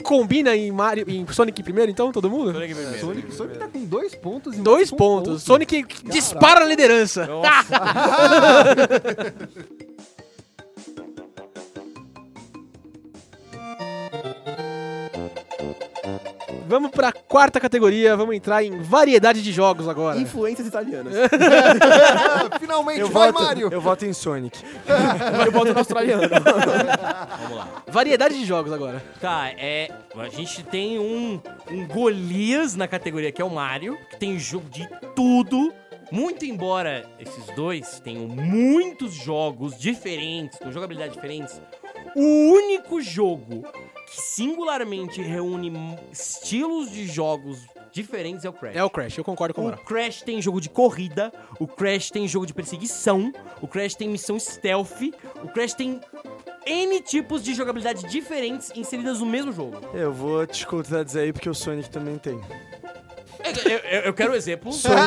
combina em Mario, em Sonic primeiro, então, todo mundo? Sonic primeiro. Sonic, Sonic tá com dois pontos Dois um pontos. ponto. Sonic dispara a liderança. [LAUGHS] [LAUGHS] Vamos pra quarta categoria, vamos entrar em variedade de jogos agora. Influências italianas. [LAUGHS] Finalmente, Eu vai, voto, Mario! eu voto em Sonic. Eu volto no australiano. Variedade de jogos agora. Tá, é. A gente tem um, um Golias na categoria que é o Mario, que tem jogo de tudo. Muito embora esses dois tenham muitos jogos diferentes, com jogabilidade diferentes, o único jogo que singularmente reúne estilos de jogos diferentes é o Crash. É o Crash, eu concordo com o O. Crash tem jogo de corrida, o Crash tem jogo de perseguição, o Crash tem missão stealth, o Crash tem N tipos de jogabilidade diferentes inseridas no mesmo jogo. Eu vou te contradizer aí porque o Sonic também tem. Eu, eu- eu quero um exemplo. [LAUGHS] Sonic,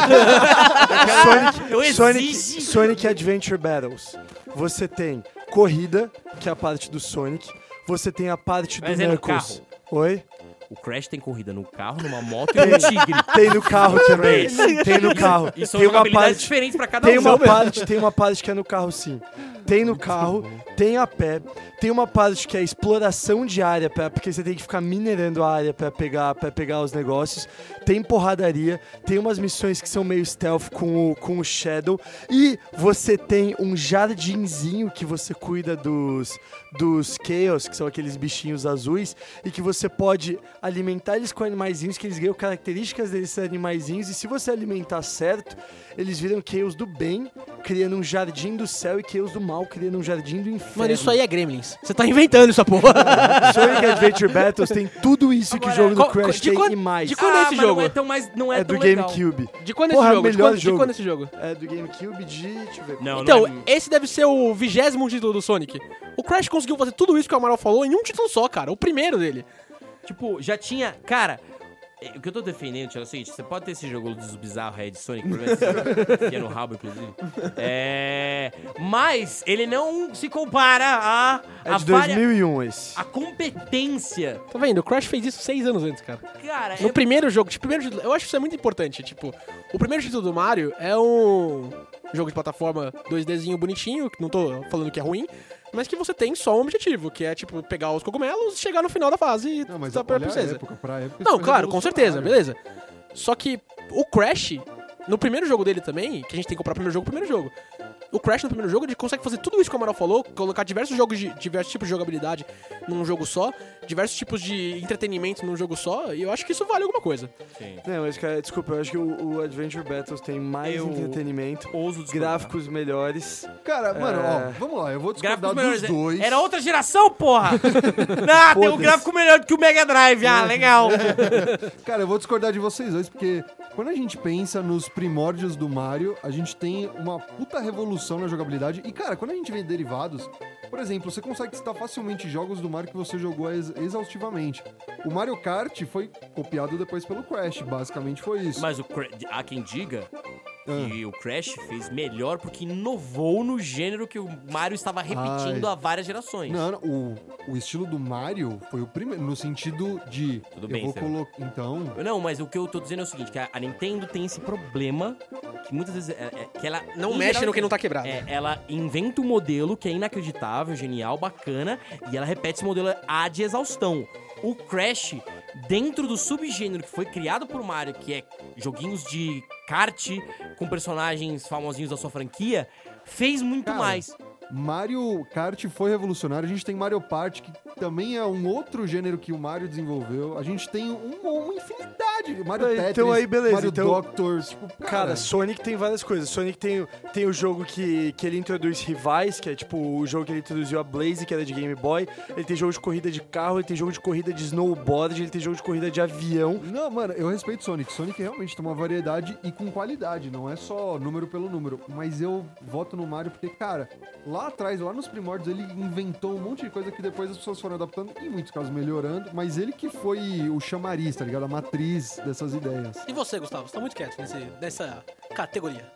Eu Sonic, exijo. Sonic Adventure Battles. Você tem corrida, que é a parte do Sonic. Você tem a parte do Mas é no Knuckles. Oi? O Crash tem corrida no carro, numa moto e num tigre. Tem no carro também. tem no carro. E são tem uma parte diferentes pra cada Tem um. uma parte, tem uma parte que é no carro sim. Tem no carro, tem a pé, tem uma parte que é exploração de área, pra, porque você tem que ficar minerando a área pra pegar, pra pegar os negócios. Tem porradaria, tem umas missões que são meio stealth com o, com o Shadow. E você tem um jardinzinho que você cuida dos, dos Chaos, que são aqueles bichinhos azuis, e que você pode alimentar eles com animaizinhos, que eles ganham características desses animaizinhos, e se você alimentar certo, eles viram Chaos do bem, criando um jardim do céu, e Chaos do mal, criando um jardim do inferno. Mano, isso aí é Gremlins. Você tá inventando essa porra. [LAUGHS] Sonic Adventure Battles tem tudo isso que o jogo do Crash de tem quando- e mais. de quando é esse mas jogo? Não é tão, mais, não é É do. GameCube. De quando é Porra, esse jogo? De melhor quando, de jogo. quando é esse jogo? É do GameCube de. Deixa eu ver. Não, Então, não é... esse deve ser o vigésimo título do Sonic. O Crash conseguiu fazer tudo isso que o Amaral falou em um título só, cara. O primeiro dele. Tipo, já tinha. Cara, é, o que eu tô defendendo, Tio, é o seguinte: você pode ter esse jogo dos bizarros Red Sonic, [LAUGHS] que é no rabo, inclusive. É, mas ele não se compara a. É a de vária- 2001 esse. A competência. Tá vendo? O Crash fez isso seis anos antes, cara. Cara, No é- primeiro jogo, tipo, primeiro título- eu acho que isso é muito importante. Tipo, o primeiro título do Mario é um jogo de plataforma 2Dzinho bonitinho, que não tô falando que é ruim, mas que você tem só um objetivo, que é, tipo, pegar os cogumelos e chegar no final da fase e Não, mas pra olha a princesa. época, pra época Não, claro, com certeza, beleza. Só que o Crash, no primeiro jogo dele também, que a gente tem que comprar o primeiro jogo, o primeiro jogo. O Crash no primeiro jogo, ele consegue fazer tudo isso que o Amaral falou, colocar diversos jogos de diversos tipos de jogabilidade num jogo só, diversos tipos de entretenimento num jogo só, e eu acho que isso vale alguma coisa. Não, mas, cara, desculpa, eu acho que o, o Adventure Battles tem mais Eu entretenimento, ouso discordar. gráficos melhores. Cara, mano, É. ó, vamos lá, eu vou discordar Gráficos dos melhores. dois. Era outra geração, porra! [LAUGHS] ah, tem um gráfico melhor do que o Mega Drive. Ah, legal. [LAUGHS] Cara, eu vou discordar de vocês dois, porque quando a gente pensa nos primórdios do Mario, a gente tem uma puta revolução na jogabilidade. E, cara, quando a gente vê derivados, por exemplo, você consegue citar facilmente jogos do Mario que você jogou ex- exaustivamente. O Mario Kart foi copiado depois pelo Crash, basicamente foi isso. Mas o há quem diga Ah. que o Crash fez melhor porque inovou no gênero que o Mario estava repetindo Ai. há várias gerações. Não, não, o, o estilo do Mario foi o primeiro, no sentido de. Tudo eu bem, vou Estevam. colocar. Então. Não, mas o que eu tô dizendo é o seguinte, que a a Nintendo tem esse problema que muitas vezes é, é- que ela Não mexe no que não tá quebrado. É, ela inventa um modelo que é inacreditável, genial, bacana, e ela repete esse modelo ad exaustão. O Crash, dentro do subgênero que foi criado por Mario, que é joguinhos de kart com personagens famosinhos da sua franquia, fez muito Cara, mais. Mario Kart foi revolucionário. A gente tem Mario Party, que também é um outro gênero que o Mario desenvolveu. A gente tem um- uma infinidade. Mario Ah, Tetris, então aí, beleza, Mario então- Doctor. Tipo, cara, Cara, Sonic tem várias coisas. Sonic tem, o- tem o jogo que, que ele introduz rivais, que é tipo o jogo que ele introduziu a Blaze, que era de Game Boy. Ele tem jogo de corrida de carro, ele tem jogo de corrida de snowboard, ele tem jogo de corrida de avião. Não, mano, eu respeito Sonic. Sonic realmente tem uma variedade e com qualidade, não é só número pelo número. Mas eu voto no Mario porque, cara, lá atrás, lá nos primórdios, ele inventou um monte de coisa que depois as pessoas foram adaptando, em muitos casos melhorando, mas ele que foi o chamariz, tá ligado? A matriz dessas ideias. E você, Gustavo? Você tá muito quieto nesse, nessa categoria.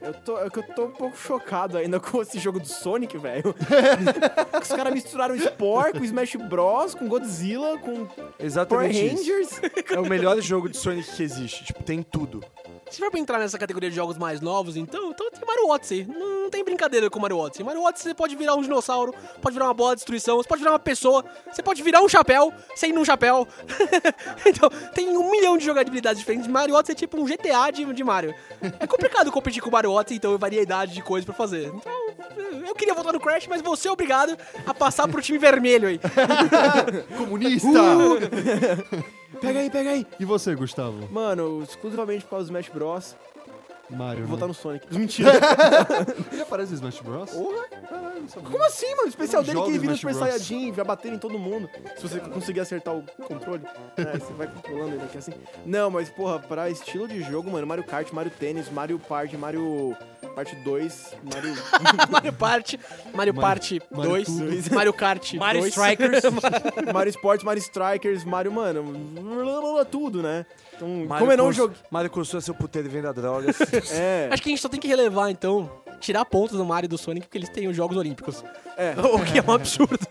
Eu tô, é eu tô um pouco chocado ainda [LAUGHS] com esse jogo do Sonic, velho. [LAUGHS] Os caras misturaram Spore com Smash Bros, com Godzilla, com Power Exatamente isso. Rangers. É o melhor jogo de Sonic que existe. Tipo, tem tudo. Se for pra entrar nessa categoria de jogos mais novos, então, então tem Mario Odyssey. Não, não tem brincadeira com Mario Odyssey. Mario Odyssey você pode virar um dinossauro, pode virar uma bola de destruição, você pode virar uma pessoa, você pode virar um chapéu sem num chapéu. [LAUGHS] então, tem um milhão de jogabilidades diferentes. Mario Odyssey é tipo um GTA de, de Mario. É complicado competir com o Mario Odyssey, então, variedade de coisas pra fazer. Então, eu queria voltar no Crash, mas vou ser obrigado a passar pro time vermelho aí. [LAUGHS] Comunista! [LAUGHS] Pega aí, pega aí. E você, Gustavo? Mano, exclusivamente por causa do Smash Bros. Mario. Vou né? votar no Sonic. [LAUGHS] Mentira. [LAUGHS] Ele aparece no Smash Bros? Porra. Caralho, não sabia. Como assim, mano? O especial Não dele que joga ele vira Smash Super Bros. Saiyajin vai bater em todo mundo. Se você conseguir acertar o controle. É, você vai controlando ele aqui assim. Não, mas, porra, pra estilo de jogo, mano, Mario Kart, Mario Tênis, Mario Party, Mario Parte 2, [LAUGHS] Mario... Mario Party, Mario Party Mario 2, tudo. Mario Kart Mario 2. Strikers. Mario Sports, Mario Strikers, Mario, mano, tudo, né? Então, Mario como é não jogo... Mario construiu seu puteiro e venda drogas. [LAUGHS] É, Acho que a gente só tem que relevar, então, tirar pontos do Mario e do Sonic, porque eles têm os Jogos Olímpicos. é. [LAUGHS] O que é um absurdo.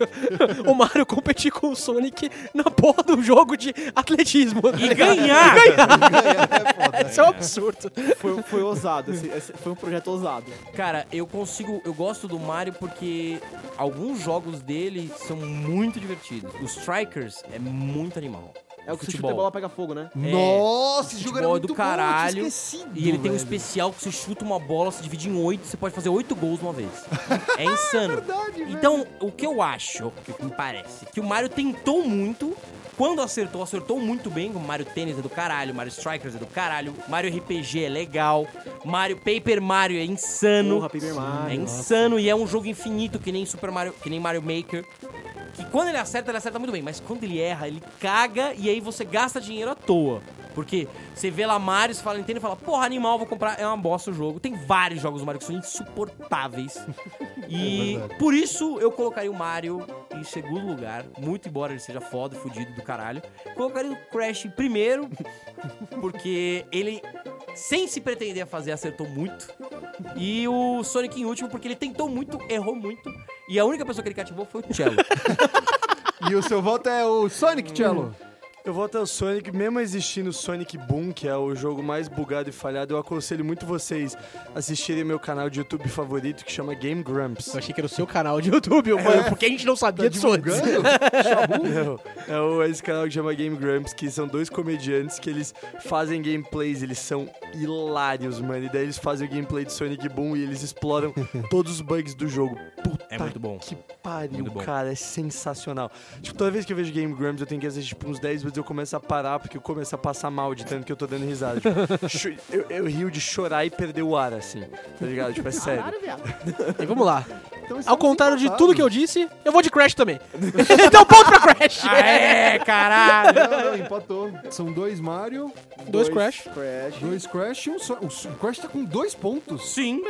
o Mario competir com o Sonic na porra do jogo de atletismo. E ganhar! [LAUGHS] Isso é um absurdo. Foi, foi ousado, esse, esse foi um projeto ousado. Cara, eu consigo. Eu gosto do Mario porque alguns jogos dele são muito divertidos. Os Strikers é muito animal. É o que você chuta Futebol. e a bola pega fogo, né? Nossa, esse jogo era Futebol é muito do bom, caralho. tinha esquecido, E ele tem um velho. especial que você chuta uma bola, se divide em oito, você pode fazer oito gols de uma vez. É [LAUGHS] insano. verdade, velho. então, o que eu acho, o que me parece, que o Mario tentou muito. Quando acertou, acertou muito bem, como Mario Tênis é do caralho, Mario Strikers é do caralho, Mario RPG é legal, Mario Paper Mario é insano. Porra, Paper Mario. É insano e é um jogo infinito que nem Super Mario, que nem Mario Maker. Que quando ele acerta, ele acerta muito bem, mas quando ele erra, ele caga e aí você gasta dinheiro à toa. Porque você vê lá Mario, você fala Nintendo e fala, porra, animal, vou comprar. É uma bosta o jogo. Tem vários jogos do Mario que são insuportáveis. [LAUGHS] E por isso eu colocaria o Mario em segundo lugar. Muito embora ele seja foda, fudido do caralho. Colocaria o Crash em primeiro, [LAUGHS] porque ele, sem se pretender fazer, acertou muito. E o Sonic em último, porque ele tentou muito, errou muito. E a única pessoa que ele cativou foi o Cello. [LAUGHS] E o seu voto é o Sonic Cello. Eu voto ao Sonic, mesmo existindo o Sonic Boom, que é o jogo mais bugado e falhado, eu aconselho muito vocês assistirem meu canal de YouTube favorito, que chama Game Grumps. Eu achei que era o seu canal de YouTube, mano, porque a gente não sabia disso antes. [LAUGHS] Não, é o, esse canal que chama Game Grumps, que são dois comediantes que eles fazem gameplays, eles são hilários, mano. E daí eles fazem o gameplay de Sonic Boom e eles exploram [LAUGHS] todos os bugs do jogo. Puta É muito bom. que pariu, Muito bom. cara, é sensacional. Tipo, toda vez que eu vejo Game Grumps, eu tenho que assistir tipo, uns 10 vezes eu começo a parar, porque eu começo a passar mal de tanto que eu tô dando risada. Tipo, [LAUGHS] eu, eu rio de chorar e perder o ar, assim. Tá ligado? Tipo, é sério. [LAUGHS] E vamos lá. Então, Ao estamos contrário de tudo que eu disse, eu vou de Crash também. [LAUGHS] então ponto pra Crash. é, caralho! Não, não, empatou. São dois Mario, Dois Crash. Crash. dois Crash e um Sonic. O Crash tá com dois pontos. Sim,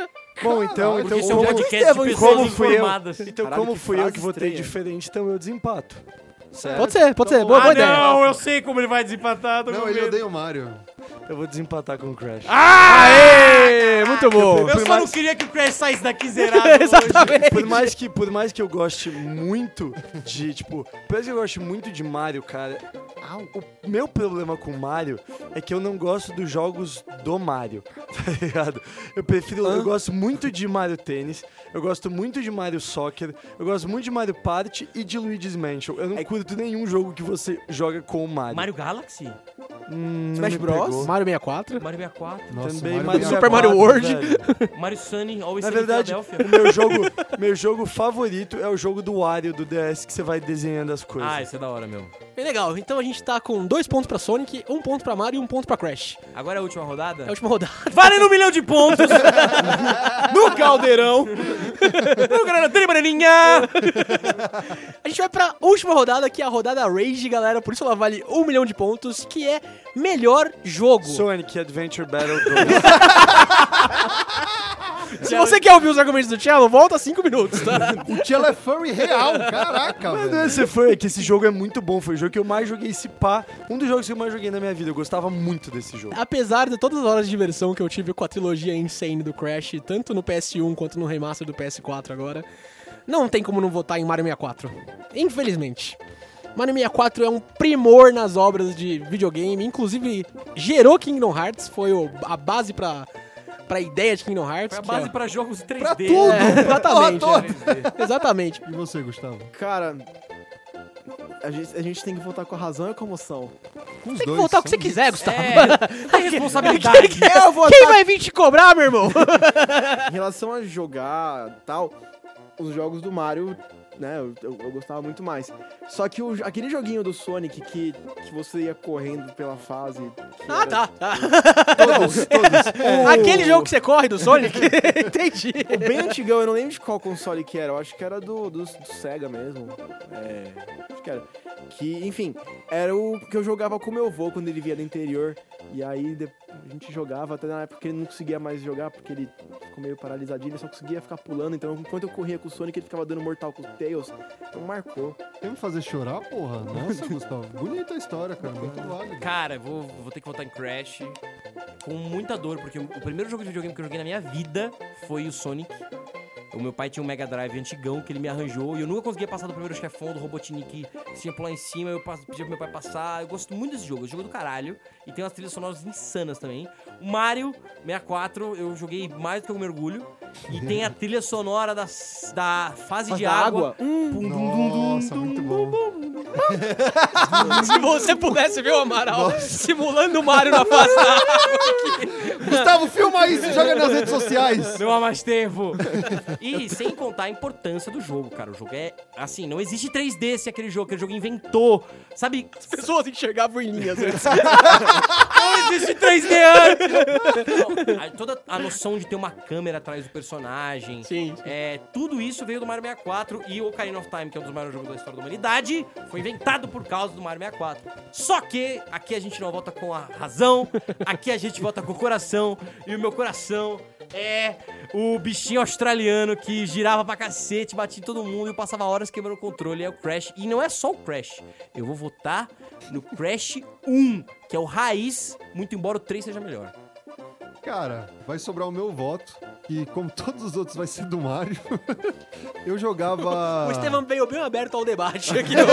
Bom, então, então é um como, podcast de pessoas como fui eu, então Caralho, como que fui eu que votei estranha. diferente, então eu desempato. Certo? Pode ser, pode ser. Boa, boa ah, ideia. não, eu sei como ele vai desempatar. tô Não, com ele medo. odeia o Mario. Eu vou desempatar com o Crash. Aê! Muito bom. Eu Por só mais- não queria que o Crash saísse daqui [LAUGHS] zerado Exatamente. Por mais que, por mais que eu goste muito de, tipo, por mais que eu goste muito de Mario, cara, o meu problema com Mario é que eu não gosto dos jogos do Mario, [LAUGHS] tá ligado? Eu prefiro, eu gosto muito de Mario Tênis, eu gosto muito de Mario Soccer, eu gosto muito de Mario Party e de Luigi's Mansion. Eu não curto nenhum jogo que você joga com o Mario. Mario Galaxy? Hum, Smash Bros? pegou. Mario 64. Mario 64? Nossa, Também Mario Mario Super Mario 64, World. velho. [LAUGHS] Mario Sunny, Always Na verdade, o meu jogo, [LAUGHS] meu jogo favorito é o jogo do Wario do DS que você vai desenhando as coisas. Ah, isso é da hora mesmo. Bem legal. Então a gente tá com dois pontos pra Sonic, um ponto pra Mario e um ponto pra Crash. Agora é a última rodada? É a última rodada. [LAUGHS] Valendo um milhão de pontos! [LAUGHS] no caldeirão! no grana, tem bananinha! A gente vai pra última rodada, que é a rodada Rage, galera. Por isso ela vale um milhão de pontos, que é melhor jogo. Sonic Adventure Battle 2. Se você quer ouvir os argumentos do Cello, volta cinco minutos, tá? O Cello é furry real, caraca, Mas não velho. é esse foi, é que esse jogo é muito bom. Foi o jogo que eu mais joguei esse pá. Um dos jogos que eu mais joguei na minha vida. Eu gostava muito desse jogo. Apesar de todas as horas de diversão que eu tive com a trilogia Insane do Crash, tanto no PS1 quanto no remaster do PS4 agora, não tem como não votar em Mario 64. Infelizmente. Mario 64 é um primor nas obras de videogame, inclusive gerou Kingdom Hearts, foi a base pra, pra ideia de Kingdom Hearts. Foi a que base é- pra jogos 3D. Pra tudo! [LAUGHS] É, exatamente. Porra é. Exatamente. E você, Gustavo? Cara, a gente, a gente tem que voltar com a razão e com a emoção. Com os Tem que dois. voltar o que você quiser, Gustavo. É, [LAUGHS] tem responsabilidade. Eu vou Quem vai vir te cobrar, meu irmão? [LAUGHS] Em relação a jogar tal, os jogos do Mario, né, eu, eu- eu gostava muito mais. Só que o- aquele joguinho do Sonic que, que você ia correndo pela fase. Ah, era- tá. tá. [LAUGHS] Todos, todos. [LAUGHS] Aquele jogo que você corre do Sonic? [LAUGHS] Entendi. O bem antigão, eu não lembro de qual console que era, eu acho que era do, do, do Sega mesmo. É, acho que era. Que, enfim, era o que eu jogava com meu avô quando ele via do interior. E aí de- a gente jogava, até na época que ele não conseguia mais jogar, porque ele ficou meio paralisadinho, ele só conseguia ficar pulando. Então, enquanto eu corria com o Sonic, ele ficava dando mortal com o Tails. Então marcou. Quer me fazer chorar, porra? Nossa, Gustavo. Bonita a história, cara. Muito válido. Cara, vou, vou ter que votar em Crash com muita dor, porque o primeiro jogo de videogame que eu joguei na minha vida foi o Sonic. O meu pai tinha um Mega Drive antigão que ele me arranjou e eu nunca conseguia passar do primeiro chefão do Robotnik que tinha pular em cima, eu pedia pro meu pai passar. Eu gosto muito desse jogo, é um jogo do caralho. E tem umas trilhas sonoras insanas também. O Mario 64, eu joguei mais do que eu me orgulho. E tem a trilha sonora das, da fase Faz de da água. água. Hum, Nossa, muito bom. Se você pudesse ver o Amaral simulando o Mario na face da água aqui. Gustavo, filma isso e joga nas redes sociais. Não há mais tempo. E sem contar a importância do jogo, cara. O jogo é assim, não existe 3D sem aquele jogo, aquele jogo inventou. Sabe? As pessoas enxergavam em linhas antes. [LAUGHS] Não existe 3D antes! Não, a- toda a noção de ter uma câmera atrás do personagem. Sim. É, tudo isso veio do Mario 64 e o Ocarina of Time, que é um dos maiores jogos da história da humanidade, foi inventado por causa do Mario 64. Só que aqui a gente não volta com a razão, aqui a gente volta com o coração, e o meu coração é o bichinho australiano que girava pra cacete, batia em todo mundo e passava horas quebrando o controle, é o Crash. E não é só o Crash, eu vou votar no Crash 1, que é o raiz, muito embora o 3 seja melhor. Cara, vai sobrar o meu voto, que como todos os outros vai ser do Mario. [LAUGHS] Eu jogava... O Estevam veio bem aberto ao debate aqui. [LAUGHS]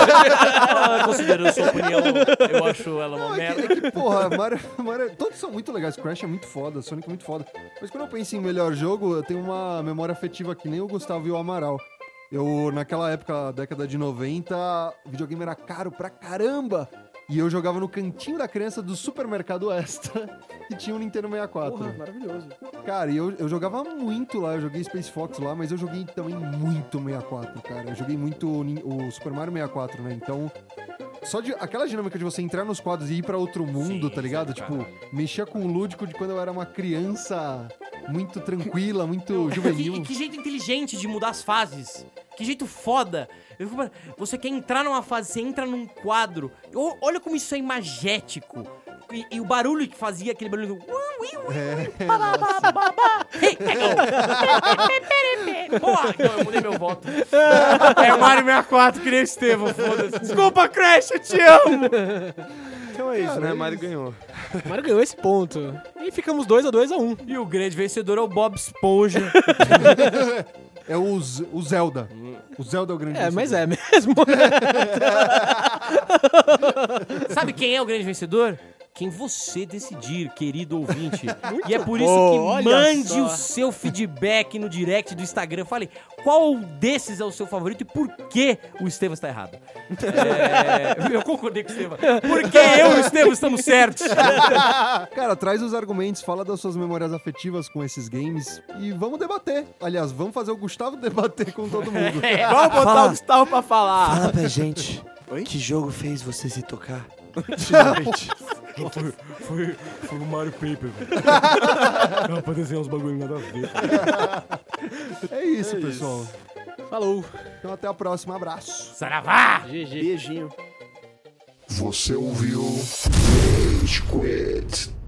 Ah, Considerando sua opinião, eu acho ela uma Não, é que, merda. é que, porra, Mario, Mario- todos são muito legais. Crash é muito foda, Sonic é muito foda. Mas quando eu penso em melhor jogo, eu tenho uma memória afetiva que nem o Gustavo e o Amaral. Eu, naquela época, década de 90, videogame era caro pra caramba. E eu jogava no cantinho da criança do supermercado Extra, [LAUGHS] que tinha um Nintendo 64. Porra, maravilhoso. Cara, e eu, eu jogava muito lá, eu joguei Space Fox lá, mas eu joguei também muito 64, cara. Eu joguei muito o o Super Mario 64, né? Então, só de aquela dinâmica de você entrar nos quadros e ir pra outro mundo, Sim, tá ligado? tipo, mexia com o lúdico de quando eu era uma criança muito tranquila, muito E que, juvenil. que jeito inteligente de mudar as fases. Que jeito foda. Eu fico Você quer entrar numa fase, você entra num quadro. O- Olha como isso é imagético. E, e o barulho que fazia, aquele barulho. do- É, Porra, não, eu mudei meu voto. É o Mario 64, que nem o Estevão, foda-se. Desculpa, Crash, eu te amo. Então é isso, Cara, né? é Mario ganhou. O Mário ganhou esse ponto. E ficamos 2 a 2 a 1 um. E o grande vencedor é o Bob Esponja. [LAUGHS] é o, Z- o Zelda. O Zelda é o grande É, mas vencedor. é mesmo. [LAUGHS] [LAUGHS] Sabe quem é o grande vencedor? Quem você decidir, querido ouvinte. [LAUGHS] e é por isso que mande só. o seu feedback no direct do Instagram. Fale qual desses é o seu favorito e por que o Estevam está errado. [LAUGHS] É, eu concordei com o Estevam. Porque eu e o Estevam estamos certos. [LAUGHS] Cara, traz os argumentos, fala das suas memórias afetivas com esses games e vamos debater. Aliás, vamos fazer o Gustavo debater com todo mundo. Vamos botar Fala. o Gustavo pra falar. Fala pra gente. Que jogo fez você se tocar? Foi, foi o Mario Paper. Não, pra desenhar uns bagulho nada a ver. É isso, pessoal. Falou. Então até a próxima. Abraço. Saravá! Beijinho. Você ouviu Rage Quit.